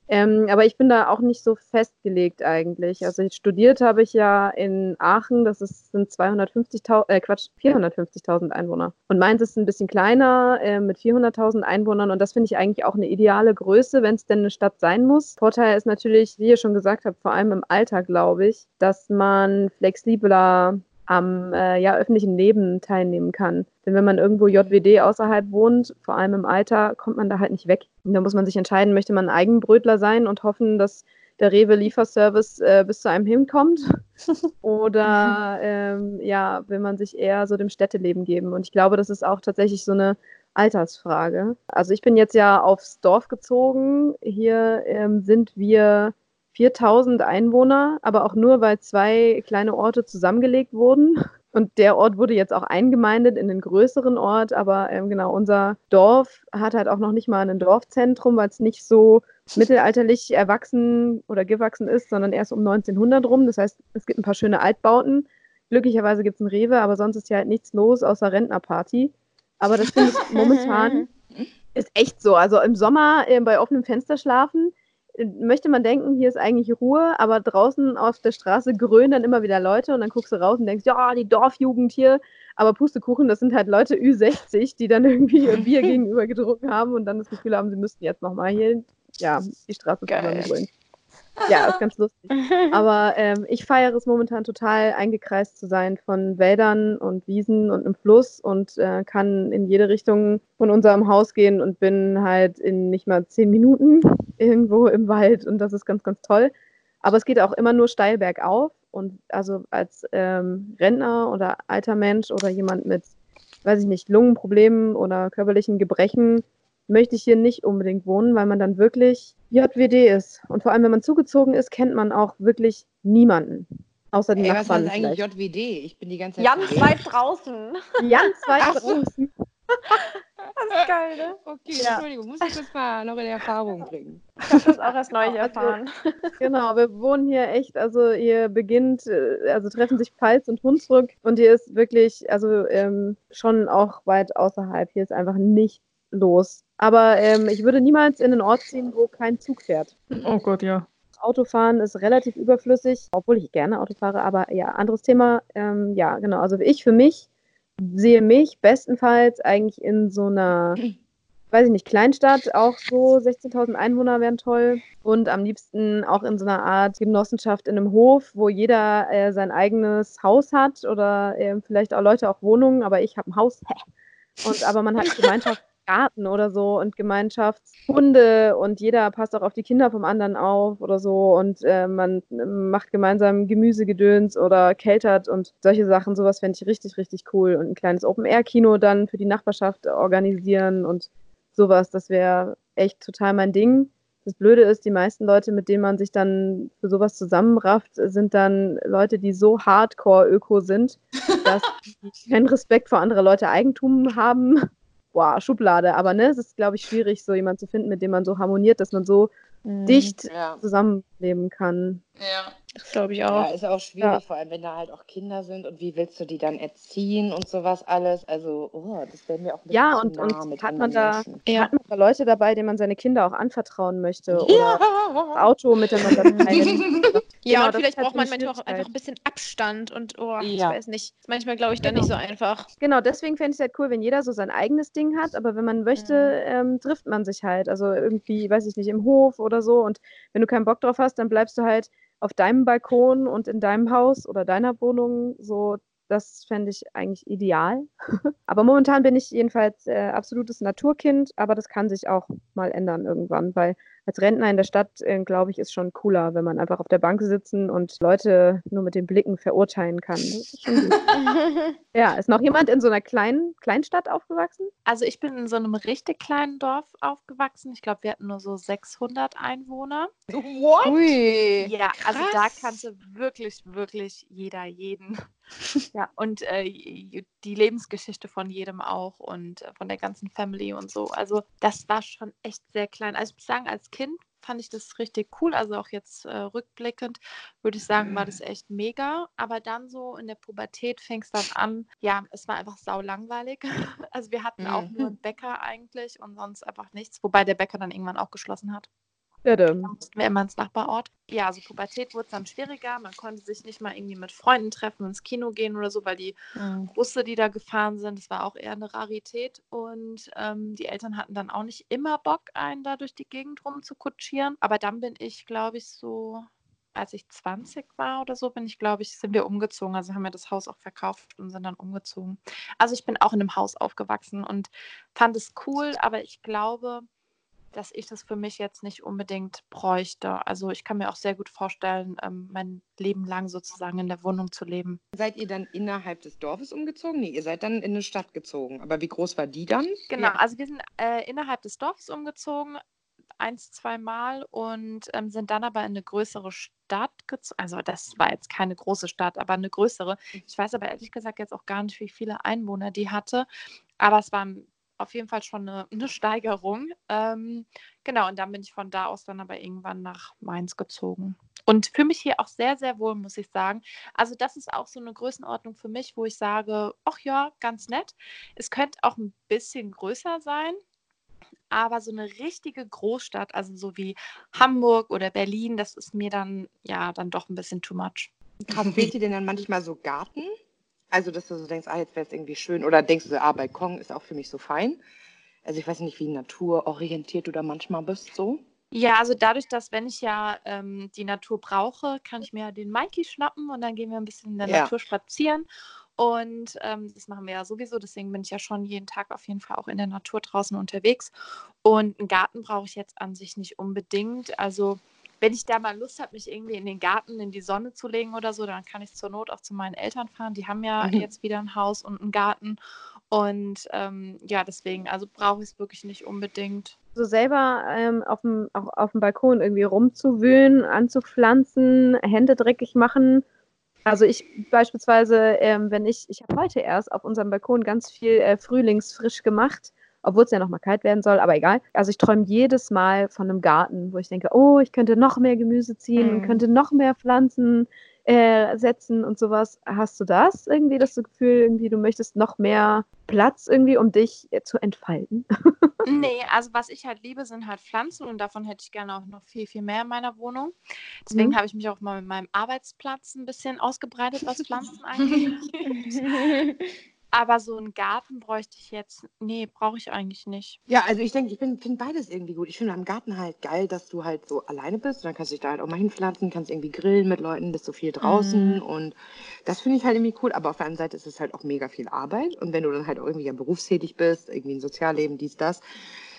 Ähm, aber ich bin da auch nicht so festgelegt eigentlich. Also studiert habe ich ja in Aachen, das ist, sind 250.000, äh Quatsch, 450.000 Einwohner. Und Mainz ist ein bisschen kleiner äh, mit 400.000 Einwohnern und das finde ich eigentlich auch eine ideale Größe, wenn es denn eine Stadt sein muss. Vorteil ist natürlich, wie ihr schon gesagt habt, vor allem im Alter, glaube ich, dass man flexibler am äh, ja, öffentlichen Leben teilnehmen kann. Denn wenn man irgendwo JWD außerhalb wohnt, vor allem im Alter, kommt man da halt nicht weg. Und da muss man sich entscheiden, möchte man ein Eigenbrötler sein und hoffen, dass der Rewe-Lieferservice äh, bis zu einem hinkommt? Oder ähm, ja, will man sich eher so dem Städteleben geben? Und ich glaube, das ist auch tatsächlich so eine Altersfrage. Also ich bin jetzt ja aufs Dorf gezogen. Hier ähm, sind wir 4000 Einwohner, aber auch nur, weil zwei kleine Orte zusammengelegt wurden. Und der Ort wurde jetzt auch eingemeindet in den größeren Ort, aber ähm, genau, unser Dorf hat halt auch noch nicht mal ein Dorfzentrum, weil es nicht so mittelalterlich erwachsen oder gewachsen ist, sondern erst um 1900 rum. Das heißt, es gibt ein paar schöne Altbauten. Glücklicherweise gibt es ein Rewe, aber sonst ist ja halt nichts los außer Rentnerparty. Aber das finde ich momentan ist echt so. Also im Sommer äh, bei offenem Fenster schlafen, möchte man denken, hier ist eigentlich Ruhe, aber draußen auf der Straße grönen dann immer wieder Leute und dann guckst du raus und denkst, ja, die Dorfjugend hier, aber Pustekuchen, das sind halt Leute Ü60, die dann irgendwie ihr Bier gegenüber gedruckt haben und dann das Gefühl haben, sie müssten jetzt nochmal hier, ja, die Straße zusammengrölen. Ja, ist ganz lustig. Aber ähm, ich feiere es momentan total, eingekreist zu sein von Wäldern und Wiesen und einem Fluss und äh, kann in jede Richtung von unserem Haus gehen und bin halt in nicht mal zehn Minuten irgendwo im Wald und das ist ganz, ganz toll. Aber es geht auch immer nur steil bergauf und also als ähm, Rentner oder alter Mensch oder jemand mit, weiß ich nicht, Lungenproblemen oder körperlichen Gebrechen möchte ich hier nicht unbedingt wohnen, weil man dann wirklich JWD ist. Und vor allem, wenn man zugezogen ist, kennt man auch wirklich niemanden. Außer den Ey, Nachbarn. Was ist eigentlich JWD? Ich bin die ganze Zeit. Ganz weit draußen. Ganz weit Ach, draußen. Das ist geil, ne? Okay, ja. Entschuldigung, muss ich das mal noch in Erfahrung bringen. Ich habe das auch erst neulich also, erfahren. genau, wir wohnen hier echt, also hier beginnt, äh, also treffen sich Pfalz und Hunsrück und hier ist wirklich, also ähm, schon auch weit außerhalb. Hier ist einfach nicht los. Aber ähm, ich würde niemals in einen Ort ziehen, wo kein Zug fährt. Oh Gott, ja. Autofahren ist relativ überflüssig, obwohl ich gerne Auto fahre, aber ja, anderes Thema. Ähm, ja, genau. Also ich für mich sehe mich bestenfalls eigentlich in so einer, weiß ich nicht, Kleinstadt, auch so 16.000 Einwohner wären toll. Und am liebsten auch in so einer Art Genossenschaft in einem Hof, wo jeder äh, sein eigenes Haus hat oder äh, vielleicht auch Leute auch Wohnungen, aber ich habe ein Haus. Und aber man hat Gemeinschaft Garten oder so und Gemeinschaftshunde und jeder passt auch auf die Kinder vom anderen auf oder so und äh, man macht gemeinsam Gemüsegedöns oder keltert und solche Sachen. Sowas fände ich richtig, richtig cool. Und ein kleines Open-Air-Kino dann für die Nachbarschaft organisieren und sowas. Das wäre echt total mein Ding. Das Blöde ist, die meisten Leute, mit denen man sich dann für sowas zusammenrafft, sind dann Leute, die so hardcore-öko sind, dass die keinen Respekt vor anderer Leute Eigentum haben. Boah, Schublade. Aber ne, es ist, glaube ich, schwierig, so jemanden zu finden, mit dem man so harmoniert, dass man so mhm. dicht ja. zusammenleben kann. Ja. Das glaube ich auch. Ja, ist auch schwierig, ja. vor allem wenn da halt auch Kinder sind und wie willst du die dann erziehen und sowas alles. Also, oh, das wäre mir auch ein bisschen Ja, und, nah und hat man da ja. hat man da Leute dabei, denen man seine Kinder auch anvertrauen möchte oder ja. das Auto miteinander teilen. ja, genau, und vielleicht braucht man manchmal auch einfach ein bisschen Abstand und oh, ich weiß nicht. Manchmal glaube ich dann genau. nicht so einfach. Genau, deswegen fände ich es halt cool, wenn jeder so sein eigenes Ding hat, aber wenn man möchte, mhm. ähm, trifft man sich halt. Also irgendwie, weiß ich nicht, im Hof oder so. Und wenn du keinen Bock drauf hast, dann bleibst du halt auf deinem Balkon und in deinem Haus oder deiner Wohnung so das fände ich eigentlich ideal. aber momentan bin ich jedenfalls äh, absolutes Naturkind, aber das kann sich auch mal ändern irgendwann, weil als Rentner in der Stadt, äh, glaube ich, ist schon cooler, wenn man einfach auf der Bank sitzen und Leute nur mit den Blicken verurteilen kann. ja, ist noch jemand in so einer kleinen Kleinstadt aufgewachsen? Also ich bin in so einem richtig kleinen Dorf aufgewachsen. Ich glaube, wir hatten nur so 600 Einwohner. What? Ui, ja, krass. also da kannte wirklich, wirklich jeder jeden. ja, und äh, die Lebensgeschichte von jedem auch und äh, von der ganzen Family und so. Also das war schon echt sehr klein. Also ich muss sagen, als Kind fand ich das richtig cool. Also auch jetzt äh, rückblickend würde ich sagen, war das echt mega. Aber dann so in der Pubertät fing es dann an, ja, es war einfach sau langweilig. Also wir hatten auch nur einen Bäcker eigentlich und sonst einfach nichts, wobei der Bäcker dann irgendwann auch geschlossen hat. Ja, dann. Da mussten wir immer ins Nachbarort. Ja, also Pubertät wurde dann schwieriger. Man konnte sich nicht mal irgendwie mit Freunden treffen, ins Kino gehen oder so, weil die mhm. Busse, die da gefahren sind, das war auch eher eine Rarität. Und ähm, die Eltern hatten dann auch nicht immer Bock, einen da durch die Gegend rum zu kutschieren. Aber dann bin ich, glaube ich, so als ich 20 war oder so, bin ich, glaube ich, sind wir umgezogen. Also haben wir das Haus auch verkauft und sind dann umgezogen. Also ich bin auch in einem Haus aufgewachsen und fand es cool, aber ich glaube, dass ich das für mich jetzt nicht unbedingt bräuchte. Also ich kann mir auch sehr gut vorstellen, ähm, mein Leben lang sozusagen in der Wohnung zu leben. Seid ihr dann innerhalb des Dorfes umgezogen? Nee, ihr seid dann in eine Stadt gezogen. Aber wie groß war die dann? Genau, also wir sind äh, innerhalb des Dorfes umgezogen, eins, zweimal und ähm, sind dann aber in eine größere Stadt gezogen. Also das war jetzt keine große Stadt, aber eine größere. Ich weiß aber ehrlich gesagt jetzt auch gar nicht, wie viele Einwohner die hatte. Aber es war auf jeden Fall schon eine, eine Steigerung. Ähm, genau, und dann bin ich von da aus dann aber irgendwann nach Mainz gezogen. Und fühle mich hier auch sehr, sehr wohl, muss ich sagen. Also das ist auch so eine Größenordnung für mich, wo ich sage, ach ja, ganz nett. Es könnte auch ein bisschen größer sein, aber so eine richtige Großstadt, also so wie Hamburg oder Berlin, das ist mir dann ja dann doch ein bisschen too much. Fehlt dir denn dann manchmal so Garten? Also, dass du so denkst, ah, jetzt wäre es irgendwie schön. Oder denkst du, so, ah, Balkon ist auch für mich so fein. Also ich weiß nicht, wie naturorientiert du da manchmal bist so. Ja, also dadurch, dass wenn ich ja ähm, die Natur brauche, kann ich mir den Mikey schnappen und dann gehen wir ein bisschen in der ja. Natur spazieren. Und ähm, das machen wir ja sowieso, deswegen bin ich ja schon jeden Tag auf jeden Fall auch in der Natur draußen unterwegs. Und einen Garten brauche ich jetzt an sich nicht unbedingt. Also wenn ich da mal Lust habe, mich irgendwie in den Garten, in die Sonne zu legen oder so, dann kann ich zur Not auch zu meinen Eltern fahren. Die haben ja mhm. jetzt wieder ein Haus und einen Garten. Und ähm, ja, deswegen, also brauche ich es wirklich nicht unbedingt. So selber ähm, auf, dem, auch auf dem Balkon irgendwie rumzuwühlen, anzupflanzen, Hände dreckig machen. Also ich beispielsweise, ähm, wenn ich, ich habe heute erst auf unserem Balkon ganz viel äh, Frühlingsfrisch gemacht obwohl es ja noch mal kalt werden soll, aber egal. Also ich träume jedes Mal von einem Garten, wo ich denke, oh, ich könnte noch mehr Gemüse ziehen, mhm. könnte noch mehr Pflanzen äh, setzen und sowas. Hast du das irgendwie, das Gefühl, irgendwie du möchtest noch mehr Platz irgendwie, um dich zu entfalten? nee, also was ich halt liebe, sind halt Pflanzen und davon hätte ich gerne auch noch viel, viel mehr in meiner Wohnung. Deswegen mhm. habe ich mich auch mal mit meinem Arbeitsplatz ein bisschen ausgebreitet, was Pflanzen angeht. Aber so einen Garten bräuchte ich jetzt. Nee, brauche ich eigentlich nicht. Ja, also ich denke, ich finde beides irgendwie gut. Ich finde am Garten halt geil, dass du halt so alleine bist. Und dann kannst du dich da halt auch mal hinpflanzen, kannst irgendwie grillen mit Leuten, bist so viel draußen. Mhm. Und das finde ich halt irgendwie cool. Aber auf der anderen Seite ist es halt auch mega viel Arbeit. Und wenn du dann halt auch irgendwie ja berufstätig bist, irgendwie ein Sozialleben, dies, das,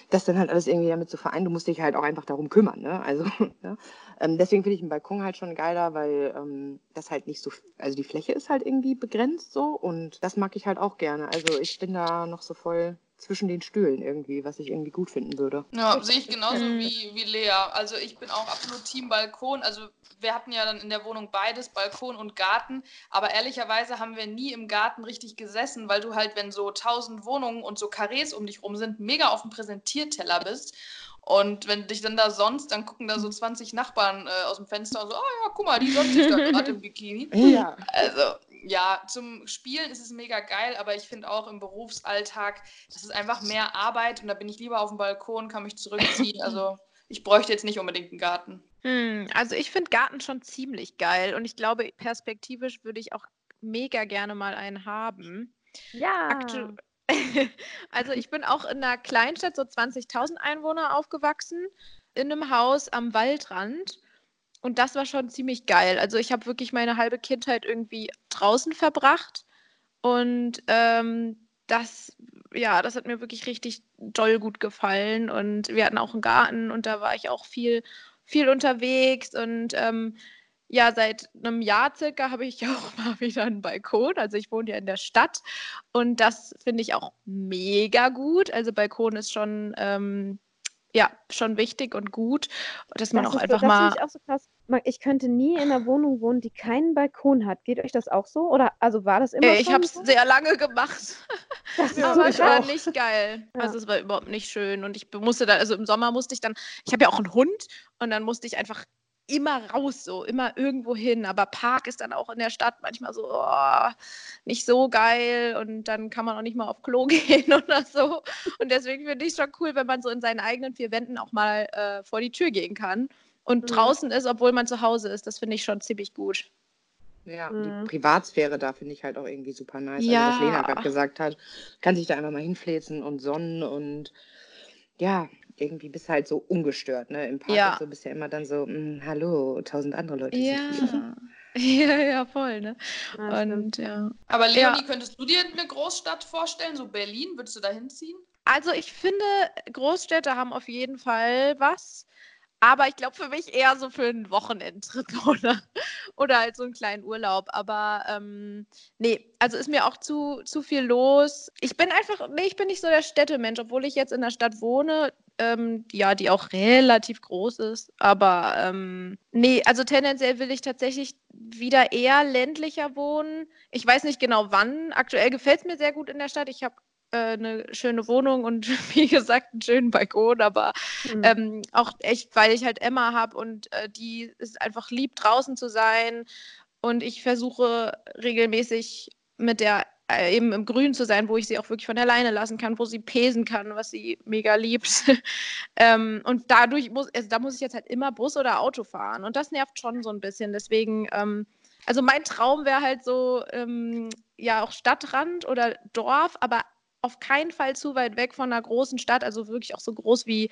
das dann halt alles irgendwie damit zu vereinen. Du musst dich halt auch einfach darum kümmern. Ne? Also, ja. ähm, deswegen finde ich einen Balkon halt schon geiler, weil ähm, das halt nicht so, also die Fläche ist halt irgendwie begrenzt so und das mag ich halt auch gerne. Also ich bin da noch so voll zwischen den Stühlen irgendwie, was ich irgendwie gut finden würde. Ja, sehe ich genauso mhm. wie, wie Lea. Also ich bin auch absolut Team Balkon. Also wir hatten ja dann in der Wohnung beides, Balkon und Garten. Aber ehrlicherweise haben wir nie im Garten richtig gesessen, weil du halt, wenn so tausend Wohnungen und so Karrees um dich rum sind, mega auf dem Präsentierteller bist. Und wenn dich dann da sonst, dann gucken da so 20 Nachbarn äh, aus dem Fenster und so, ah oh ja, guck mal, die sonst sich da gerade im Bikini. Ja. Also, ja, zum Spielen ist es mega geil, aber ich finde auch im Berufsalltag, das ist einfach mehr Arbeit und da bin ich lieber auf dem Balkon, kann mich zurückziehen. Also, ich bräuchte jetzt nicht unbedingt einen Garten. Hm, also, ich finde Garten schon ziemlich geil und ich glaube, perspektivisch würde ich auch mega gerne mal einen haben. Ja. Aktu also ich bin auch in einer Kleinstadt, so 20.000 Einwohner aufgewachsen, in einem Haus am Waldrand. Und das war schon ziemlich geil. Also ich habe wirklich meine halbe Kindheit irgendwie draußen verbracht. Und ähm, das, ja, das hat mir wirklich richtig doll gut gefallen. Und wir hatten auch einen Garten und da war ich auch viel, viel unterwegs. Und ähm, ja, seit einem Jahr circa habe ich auch mal wieder einen Balkon. Also ich wohne ja in der Stadt und das finde ich auch mega gut. Also Balkon ist schon, ähm, ja, schon wichtig und gut, dass man das auch einfach so, mal. Ich, auch so krass. Ich könnte nie in einer Wohnung wohnen, die keinen Balkon hat. Geht euch das auch so? Oder also war das immer äh, Ich habe es so? sehr lange gemacht. Das ist aber es war nicht geil. Ja. Also es war überhaupt nicht schön. Und ich musste da, also im Sommer musste ich dann, ich habe ja auch einen Hund und dann musste ich einfach immer raus, so immer irgendwo hin. Aber Park ist dann auch in der Stadt manchmal so oh, nicht so geil und dann kann man auch nicht mal auf Klo gehen oder so. Und deswegen finde ich es schon cool, wenn man so in seinen eigenen vier Wänden auch mal äh, vor die Tür gehen kann und mhm. draußen ist, obwohl man zu Hause ist. Das finde ich schon ziemlich gut. Ja, mhm. die Privatsphäre da finde ich halt auch irgendwie super nice. Ja. Also, was Lena gerade gesagt hat, kann sich da einfach mal hinfläzen und sonnen und ja, irgendwie bist halt so ungestört, ne? Im Park ja. so bist ja immer dann so, hm, hallo, tausend andere Leute. Ja. ja, ja, voll, ne? Ja, und ja. Aber Leonie, ja. könntest du dir eine Großstadt vorstellen, so Berlin, würdest du da hinziehen? Also ich finde, Großstädte haben auf jeden Fall was. Aber ich glaube für mich eher so für einen Wochenendtrip oder, oder halt so einen kleinen Urlaub. Aber ähm, nee, also ist mir auch zu, zu viel los. Ich bin einfach, nee, ich bin nicht so der Städtemensch, obwohl ich jetzt in der Stadt wohne, ähm, ja, die auch relativ groß ist. Aber ähm, nee, also tendenziell will ich tatsächlich wieder eher ländlicher wohnen. Ich weiß nicht genau wann. Aktuell gefällt es mir sehr gut in der Stadt. Ich habe eine schöne Wohnung und wie gesagt einen schönen Balkon, aber mhm. ähm, auch echt, weil ich halt Emma habe und äh, die ist einfach lieb draußen zu sein und ich versuche regelmäßig mit der äh, eben im Grün zu sein, wo ich sie auch wirklich von alleine lassen kann, wo sie pesen kann, was sie mega liebt. ähm, und dadurch muss, also da muss ich jetzt halt immer Bus oder Auto fahren und das nervt schon so ein bisschen. Deswegen, ähm, also mein Traum wäre halt so, ähm, ja auch Stadtrand oder Dorf, aber auf keinen Fall zu weit weg von einer großen Stadt, also wirklich auch so groß wie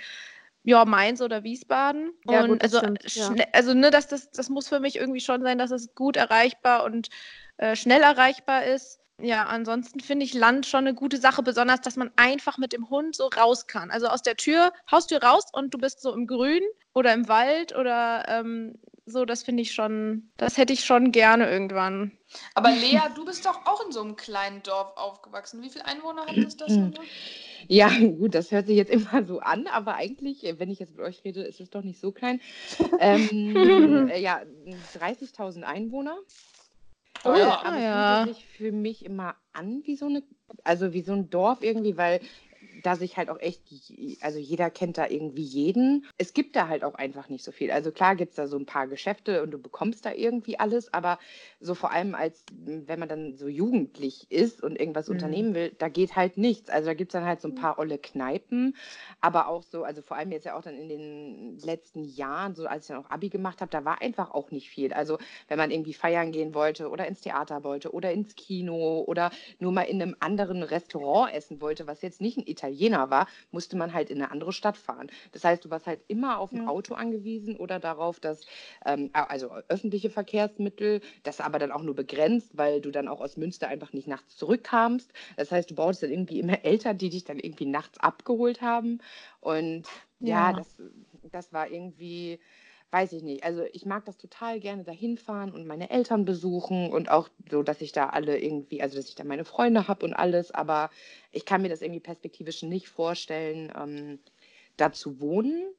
ja, Mainz oder Wiesbaden. Ja, und gut, also, ja. also ne, das, das, das muss für mich irgendwie schon sein, dass es gut erreichbar und äh, schnell erreichbar ist. Ja, ansonsten finde ich Land schon eine gute Sache, besonders, dass man einfach mit dem Hund so raus kann. Also aus der Tür, Haustür raus und du bist so im Grün oder im Wald oder ähm, so, das finde ich schon, das hätte ich schon gerne irgendwann. Aber Lea, du bist doch auch in so einem kleinen Dorf aufgewachsen. Wie viele Einwohner hat das? das ja, gut, das hört sich jetzt immer so an, aber eigentlich, äh, wenn ich jetzt mit euch rede, ist es doch nicht so klein. ähm, äh, ja, 30.000 Einwohner. Oh, ja. Aber es fühlt sich für mich immer an wie so eine, also wie so ein Dorf irgendwie, weil da sich halt auch echt, also jeder kennt da irgendwie jeden. Es gibt da halt auch einfach nicht so viel. Also klar gibt es da so ein paar Geschäfte und du bekommst da irgendwie alles, aber so vor allem als, wenn man dann so jugendlich ist und irgendwas mhm. unternehmen will, da geht halt nichts. Also da gibt es dann halt so ein paar olle Kneipen, aber auch so, also vor allem jetzt ja auch dann in den letzten Jahren, so als ich dann auch Abi gemacht habe, da war einfach auch nicht viel. Also wenn man irgendwie feiern gehen wollte oder ins Theater wollte oder ins Kino oder nur mal in einem anderen Restaurant essen wollte, was jetzt nicht ein Italiener Italiener war, musste man halt in eine andere Stadt fahren. Das heißt, du warst halt immer auf ein ja. Auto angewiesen oder darauf, dass, ähm, also öffentliche Verkehrsmittel, das aber dann auch nur begrenzt, weil du dann auch aus Münster einfach nicht nachts zurückkamst. Das heißt, du brauchst dann irgendwie immer Eltern, die dich dann irgendwie nachts abgeholt haben. Und ja, ja das, das war irgendwie weiß ich nicht. Also ich mag das total gerne dahin fahren und meine Eltern besuchen und auch so, dass ich da alle irgendwie, also dass ich da meine Freunde habe und alles, aber ich kann mir das irgendwie perspektivisch nicht vorstellen, ähm, da zu wohnen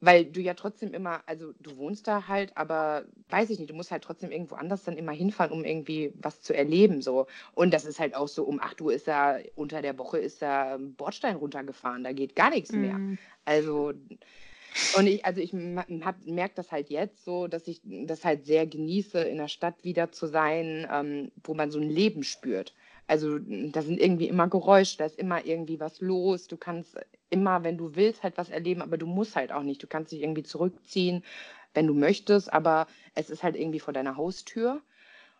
weil du ja trotzdem immer, also du wohnst da halt, aber weiß ich nicht, du musst halt trotzdem irgendwo anders dann immer hinfahren, um irgendwie was zu erleben so. Und das ist halt auch so, um 8 Uhr ist da, unter der Woche ist da Bordstein runtergefahren, da geht gar nichts mehr. Mhm. Also und ich, also ich merke das halt jetzt so, dass ich das halt sehr genieße, in der Stadt wieder zu sein, ähm, wo man so ein Leben spürt. Also da sind irgendwie immer Geräusche, da ist immer irgendwie was los. Du kannst immer, wenn du willst, halt was erleben, aber du musst halt auch nicht. Du kannst dich irgendwie zurückziehen, wenn du möchtest, aber es ist halt irgendwie vor deiner Haustür.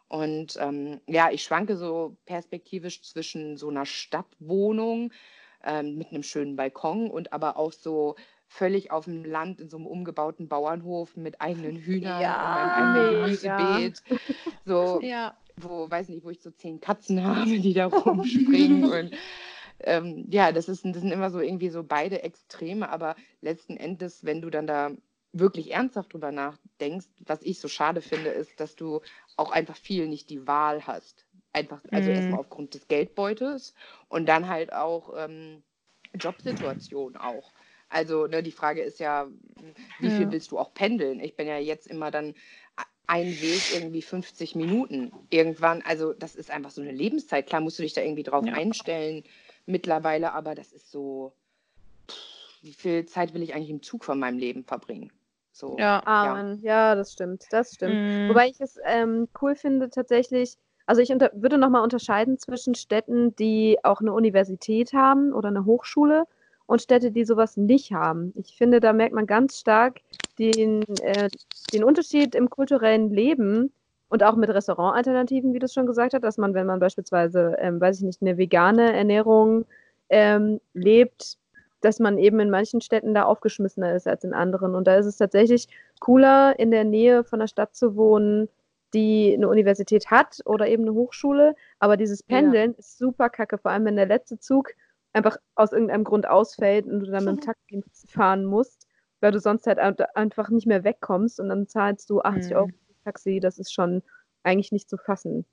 Und ähm, ja, ich schwanke so perspektivisch zwischen so einer Stadtwohnung ähm, mit einem schönen Balkon und aber auch so völlig auf dem Land in so einem umgebauten Bauernhof mit eigenen Hühnern ja, und meinem eigenen Gemüsebeet. So, ja. wo, weiß nicht, wo ich so zehn Katzen habe, die da rumspringen und ähm, ja, das, ist, das sind immer so irgendwie so beide Extreme, aber letzten Endes, wenn du dann da wirklich ernsthaft drüber nachdenkst, was ich so schade finde, ist, dass du auch einfach viel nicht die Wahl hast. Einfach, also mhm. erstmal aufgrund des Geldbeutels und dann halt auch ähm, Jobsituation auch. Also ne, die Frage ist ja, wie viel willst du auch pendeln? Ich bin ja jetzt immer dann ein Weg irgendwie 50 Minuten. Irgendwann, also das ist einfach so eine Lebenszeit. Klar musst du dich da irgendwie drauf ja. einstellen mittlerweile, aber das ist so, wie viel Zeit will ich eigentlich im Zug von meinem Leben verbringen? So, ja, Amen. Ja. ja, das stimmt, das stimmt. Mm. Wobei ich es ähm, cool finde tatsächlich, also ich unter, würde nochmal unterscheiden zwischen Städten, die auch eine Universität haben oder eine Hochschule und Städte, die sowas nicht haben. Ich finde, da merkt man ganz stark den, äh, den Unterschied im kulturellen Leben und auch mit Restaurantalternativen, wie du es schon gesagt hast, dass man, wenn man beispielsweise, ähm, weiß ich nicht, eine vegane Ernährung ähm, lebt, dass man eben in manchen Städten da aufgeschmissener ist als in anderen. Und da ist es tatsächlich cooler, in der Nähe von einer Stadt zu wohnen, die eine Universität hat oder eben eine Hochschule. Aber dieses Pendeln ja. ist super kacke, vor allem wenn der letzte Zug einfach aus irgendeinem Grund ausfällt und du dann mit dem Taxi fahren musst, weil du sonst halt einfach nicht mehr wegkommst und dann zahlst du 80 mhm. Euro Taxi, das ist schon eigentlich nicht zu fassen.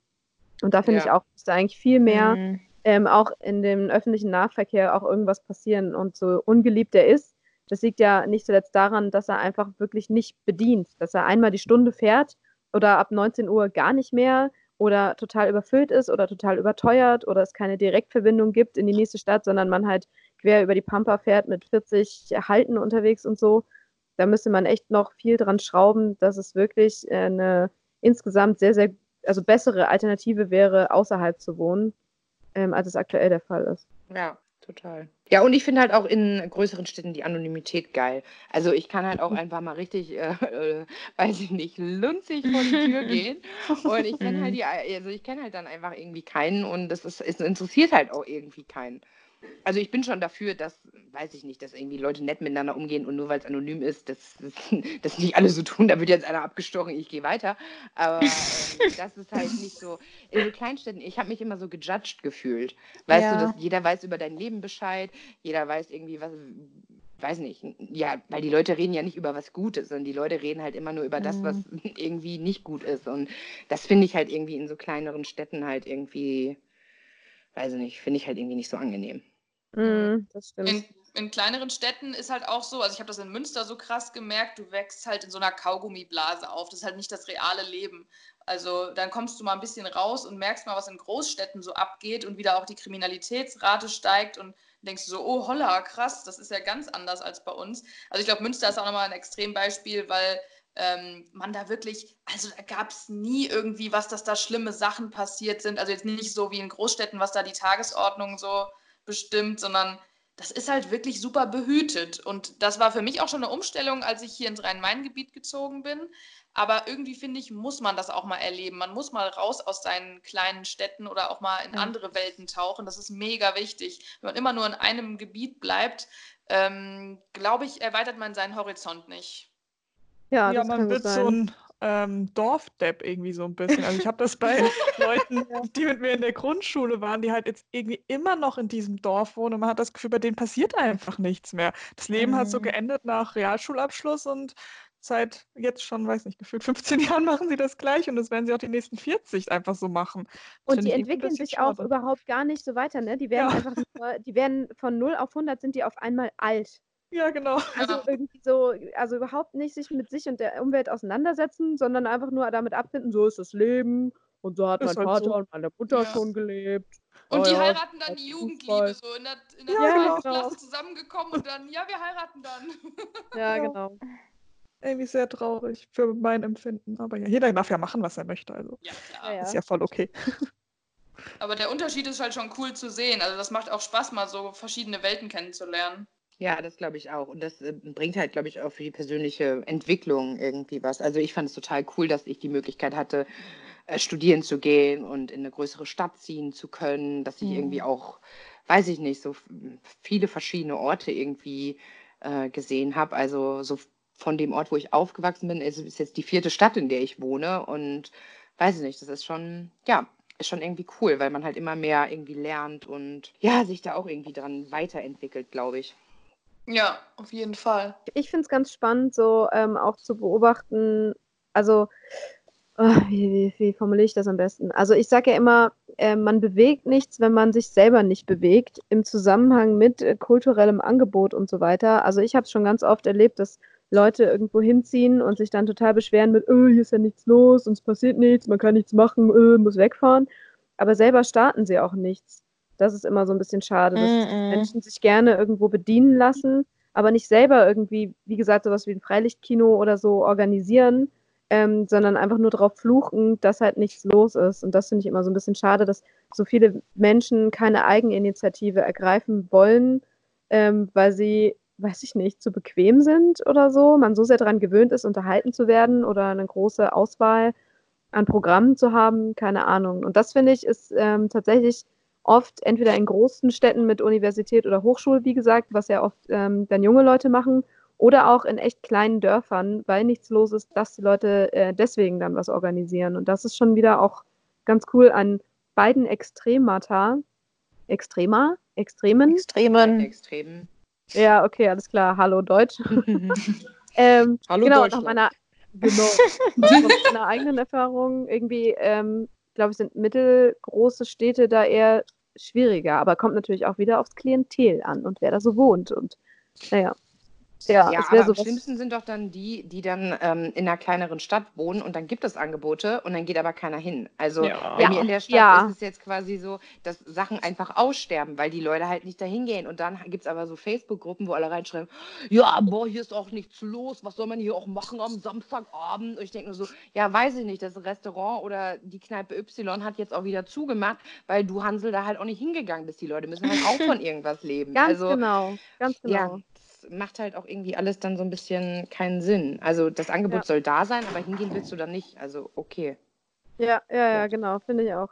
Und da finde ja. ich auch, dass da eigentlich viel mehr mhm. ähm, auch in dem öffentlichen Nahverkehr auch irgendwas passieren. Und so ungeliebt er ist, das liegt ja nicht zuletzt daran, dass er einfach wirklich nicht bedient, dass er einmal die Stunde fährt oder ab 19 Uhr gar nicht mehr oder total überfüllt ist oder total überteuert oder es keine Direktverbindung gibt in die nächste Stadt, sondern man halt quer über die Pampa fährt mit 40 Halten unterwegs und so da müsste man echt noch viel dran schrauben, dass es wirklich äh, eine insgesamt sehr, sehr, also bessere Alternative wäre, außerhalb zu wohnen, ähm, als es aktuell der Fall ist. Ja, total. Ja, und ich finde halt auch in größeren Städten die Anonymität geil. Also ich kann halt auch einfach mal richtig, äh, äh, weiß ich nicht, lunzig vor die Tür gehen. Und ich kenne halt die, also ich kenne halt dann einfach irgendwie keinen und das ist, es interessiert halt auch irgendwie keinen. Also ich bin schon dafür, dass, weiß ich nicht, dass irgendwie Leute nett miteinander umgehen und nur weil es anonym ist, dass das nicht alle so tun, da wird jetzt einer abgestochen, ich gehe weiter. Aber ähm, das ist halt nicht so. In so Kleinstädten, ich habe mich immer so gejudged gefühlt. Weißt ja. du, dass jeder weiß über dein Leben Bescheid, jeder weiß irgendwie was, weiß nicht, ja, weil die Leute reden ja nicht über was Gutes, sondern die Leute reden halt immer nur über das, was mhm. irgendwie nicht gut ist. Und das finde ich halt irgendwie in so kleineren Städten halt irgendwie, weiß ich nicht, finde ich halt irgendwie nicht so angenehm. Mhm, das stimmt. In, in, kleineren Städten ist halt auch so, also ich habe das in Münster so krass gemerkt, du wächst halt in so einer Kaugummiblase auf. Das ist halt nicht das reale Leben. Also dann kommst du mal ein bisschen raus und merkst mal, was in Großstädten so abgeht und wieder auch die Kriminalitätsrate steigt und denkst du so, oh holla, krass, das ist ja ganz anders als bei uns. Also ich glaube, Münster ist auch nochmal ein Extrembeispiel, weil ähm, man da wirklich, also da gab es nie irgendwie was, dass da schlimme Sachen passiert sind. Also jetzt nicht so wie in Großstädten, was da die Tagesordnung so bestimmt, sondern das ist halt wirklich super behütet. Und das war für mich auch schon eine Umstellung, als ich hier ins Rhein-Main-Gebiet gezogen bin. Aber irgendwie finde ich, muss man das auch mal erleben. Man muss mal raus aus seinen kleinen Städten oder auch mal in andere Welten tauchen. Das ist mega wichtig. Wenn man immer nur in einem Gebiet bleibt, ähm, glaube ich, erweitert man seinen Horizont nicht. Ja, ja man wird sein. so ein ähm, Dorfdepp irgendwie so ein bisschen. Also ich habe das bei Leuten, die mit mir in der Grundschule waren, die halt jetzt irgendwie immer noch in diesem Dorf wohnen und man hat das Gefühl, bei denen passiert einfach nichts mehr. Das Leben mhm. hat so mhm. geendet nach Realschulabschluss und seit jetzt schon, weiß nicht, gefühlt 15 Jahren machen sie das gleich und das werden sie auch die nächsten 40 einfach so machen. Das und die entwickeln sich schade. auch überhaupt gar nicht so weiter, ne? Die werden ja. einfach die werden von 0 auf 100 sind die auf einmal alt. Ja, genau. Also irgendwie so, also überhaupt nicht sich mit sich und der Umwelt auseinandersetzen, sondern einfach nur damit abfinden, so ist das Leben und so hat ist mein halt Vater so. und meine Mutter ja. schon gelebt. Und oh, die ja, heiraten dann die Jugendliebe, so in der, in der ja, genau. Klasse zusammengekommen und dann, ja, wir heiraten dann. Ja, genau. Irgendwie sehr traurig für mein Empfinden. Aber ja, jeder darf ja machen, was er möchte. Also ja, klar. ist ja voll okay. Aber der Unterschied ist halt schon cool zu sehen. Also das macht auch Spaß, mal so verschiedene Welten kennenzulernen. Ja, das glaube ich auch. Und das äh, bringt halt, glaube ich, auch für die persönliche Entwicklung irgendwie was. Also ich fand es total cool, dass ich die Möglichkeit hatte, äh, studieren zu gehen und in eine größere Stadt ziehen zu können, dass ich mhm. irgendwie auch, weiß ich nicht, so viele verschiedene Orte irgendwie äh, gesehen habe. Also so von dem Ort, wo ich aufgewachsen bin, ist, ist jetzt die vierte Stadt, in der ich wohne. Und weiß ich nicht, das ist schon, ja, ist schon irgendwie cool, weil man halt immer mehr irgendwie lernt und ja, sich da auch irgendwie dran weiterentwickelt, glaube ich. Ja, auf jeden Fall. Ich finde es ganz spannend, so ähm, auch zu beobachten, also oh, wie, wie, wie, formuliere ich das am besten? Also ich sage ja immer, äh, man bewegt nichts, wenn man sich selber nicht bewegt, im Zusammenhang mit äh, kulturellem Angebot und so weiter. Also ich habe es schon ganz oft erlebt, dass Leute irgendwo hinziehen und sich dann total beschweren mit, oh, hier ist ja nichts los, uns passiert nichts, man kann nichts machen, oh, muss wegfahren. Aber selber starten sie auch nichts. Das ist immer so ein bisschen schade, dass mm -mm. Menschen sich gerne irgendwo bedienen lassen, aber nicht selber irgendwie, wie gesagt, sowas wie ein Freilichtkino oder so organisieren, ähm, sondern einfach nur darauf fluchen, dass halt nichts los ist. Und das finde ich immer so ein bisschen schade, dass so viele Menschen keine Eigeninitiative ergreifen wollen, ähm, weil sie, weiß ich nicht, zu bequem sind oder so. Man so sehr daran gewöhnt ist, unterhalten zu werden oder eine große Auswahl an Programmen zu haben, keine Ahnung. Und das finde ich ist ähm, tatsächlich oft entweder in großen Städten mit Universität oder Hochschule, wie gesagt, was ja oft ähm, dann junge Leute machen, oder auch in echt kleinen Dörfern, weil nichts los ist, dass die Leute äh, deswegen dann was organisieren. Und das ist schon wieder auch ganz cool an beiden Extremata. Extrema? Extremen? Extremen. Extremen. Ja, okay, alles klar. Hallo Deutsch. ähm, Hallo genau, Deutschland. Nach meiner, genau. nach meiner eigenen Erfahrung irgendwie ähm, glaube ich, sind mittelgroße Städte da eher schwieriger. Aber kommt natürlich auch wieder aufs Klientel an und wer da so wohnt. Und naja. Ja, ja aber am schlimmsten sind doch dann die, die dann ähm, in einer kleineren Stadt wohnen und dann gibt es Angebote und dann geht aber keiner hin. Also ja. bei mir in der Stadt ja. ist es jetzt quasi so, dass Sachen einfach aussterben, weil die Leute halt nicht dahin gehen. Und dann gibt es aber so Facebook-Gruppen, wo alle reinschreiben, ja, boah, hier ist auch nichts los, was soll man hier auch machen am Samstagabend? Und ich denke nur so, ja, weiß ich nicht, das Restaurant oder die Kneipe Y hat jetzt auch wieder zugemacht, weil du Hansel da halt auch nicht hingegangen bist. Die Leute müssen halt auch von irgendwas leben. Ganz also, genau, ganz genau. Ja, macht halt auch irgendwie alles dann so ein bisschen keinen Sinn. Also das Angebot ja. soll da sein, aber hingehen willst du dann nicht. Also okay. Ja, ja, ja, genau, finde ich auch.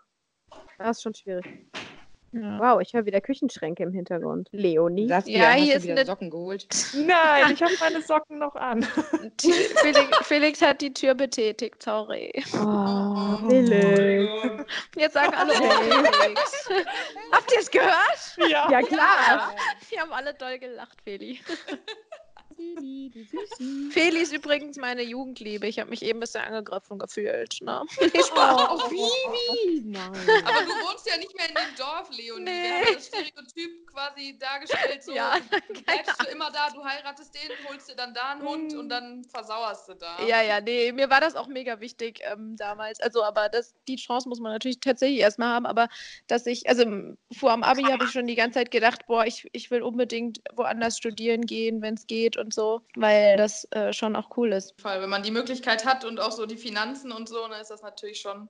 Das ist schon schwierig. Ja. Wow, ich höre wieder Küchenschränke im Hintergrund. Leonie. Das, ja, ja hier ist wieder. Socken geholt. Nein, ich habe meine Socken noch an. Felix, Felix, hat die Tür betätigt, sorry. Oh, Felix. Jetzt sagen alle Felix. Habt ihr es gehört? Ja. Ja, klar. Wir haben alle doll gelacht, Feli. Feli ist übrigens meine Jugendliebe. Ich habe mich eben ein bisschen angegriffen gefühlt. Ne? Oh, Vivi! Nein. Aber du wohnst ja nicht mehr in dem Dorf, Leonie. Nee. Wir haben das Stereotyp quasi dargestellt. So, ja, du bleibst du immer da, du heiratest den, holst dir dann da einen Hund und dann versauerst du da. Ja, ja, nee, mir war das auch mega wichtig ähm, damals. Also, aber das, die Chance muss man natürlich tatsächlich erstmal haben. Aber dass ich, also vor dem Abi habe ich schon die ganze Zeit gedacht, boah, ich, ich will unbedingt woanders studieren gehen, wenn es geht und so, weil das äh, schon auch cool ist. Wenn man die Möglichkeit hat und auch so die Finanzen und so, dann ist das natürlich schon.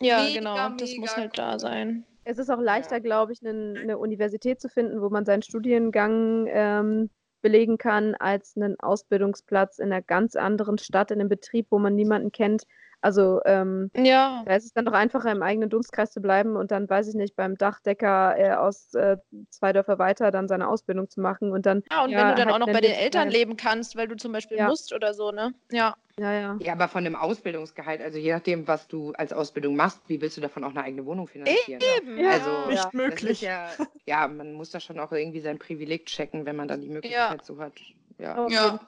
Ja, mega, genau, das muss halt cool. da sein. Es ist auch leichter, glaube ich, eine, eine, Universität zu finden, wo man seinen Studiengang ähm, belegen kann, als einen Ausbildungsplatz in einer ganz anderen Stadt, in einem Betrieb, wo man niemanden kennt. Also ähm, ja. da ist es dann doch einfacher, im eigenen Dunstkreis zu bleiben und dann, weiß ich nicht, beim Dachdecker äh, aus äh, zwei Dörfer weiter dann seine Ausbildung zu machen und dann. Ja, und ja, wenn du dann halt auch noch bei den Eltern leben kannst, weil du zum Beispiel ja. musst oder so, ne? Ja. Ja, ja. Ja, aber von dem Ausbildungsgehalt, also je nachdem, was du als Ausbildung machst, wie willst du davon auch eine eigene Wohnung finanzieren? Eben, ja. Also, nicht möglich. Ja, ja, man muss da schon auch irgendwie sein Privileg checken, wenn man dann die Möglichkeit so hat. Ja. ja.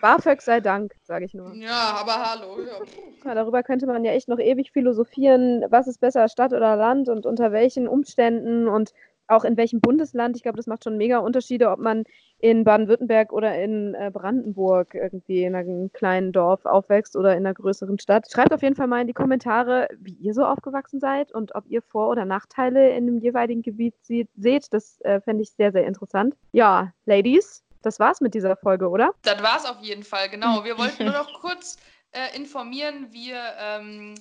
BAföG sei Dank, sage ich nur. Ja, aber hallo. Ja. Ja, darüber könnte man ja echt noch ewig philosophieren, was ist besser, Stadt oder Land und unter welchen Umständen und auch in welchem Bundesland. Ich glaube, das macht schon mega Unterschiede, ob man in Baden-Württemberg oder in äh, Brandenburg irgendwie in einem kleinen Dorf aufwächst oder in einer größeren Stadt. Schreibt auf jeden Fall mal in die Kommentare, wie ihr so aufgewachsen seid und ob ihr Vor- oder Nachteile in dem jeweiligen Gebiet seht. Das äh, fände ich sehr, sehr interessant. Ja, Ladies, das war's mit dieser Folge, oder? Das war's auf jeden Fall, genau. Wir wollten nur noch kurz äh, informieren, wir ähm,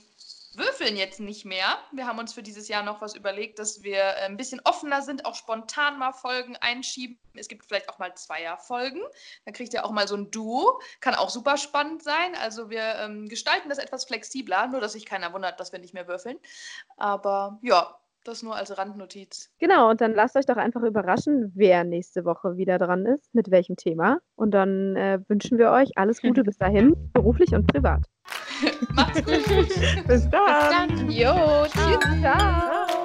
würfeln jetzt nicht mehr. Wir haben uns für dieses Jahr noch was überlegt, dass wir äh, ein bisschen offener sind, auch spontan mal Folgen einschieben. Es gibt vielleicht auch mal Zweierfolgen. Dann kriegt ihr auch mal so ein Duo. Kann auch super spannend sein. Also wir ähm, gestalten das etwas flexibler, nur dass sich keiner wundert, dass wir nicht mehr würfeln. Aber ja, das nur als Randnotiz. Genau, und dann lasst euch doch einfach überraschen, wer nächste Woche wieder dran ist, mit welchem Thema. Und dann äh, wünschen wir euch alles Gute bis dahin, beruflich und privat. Macht's gut. Bis dann. Bis dann. Jo, tschüss. Ciao.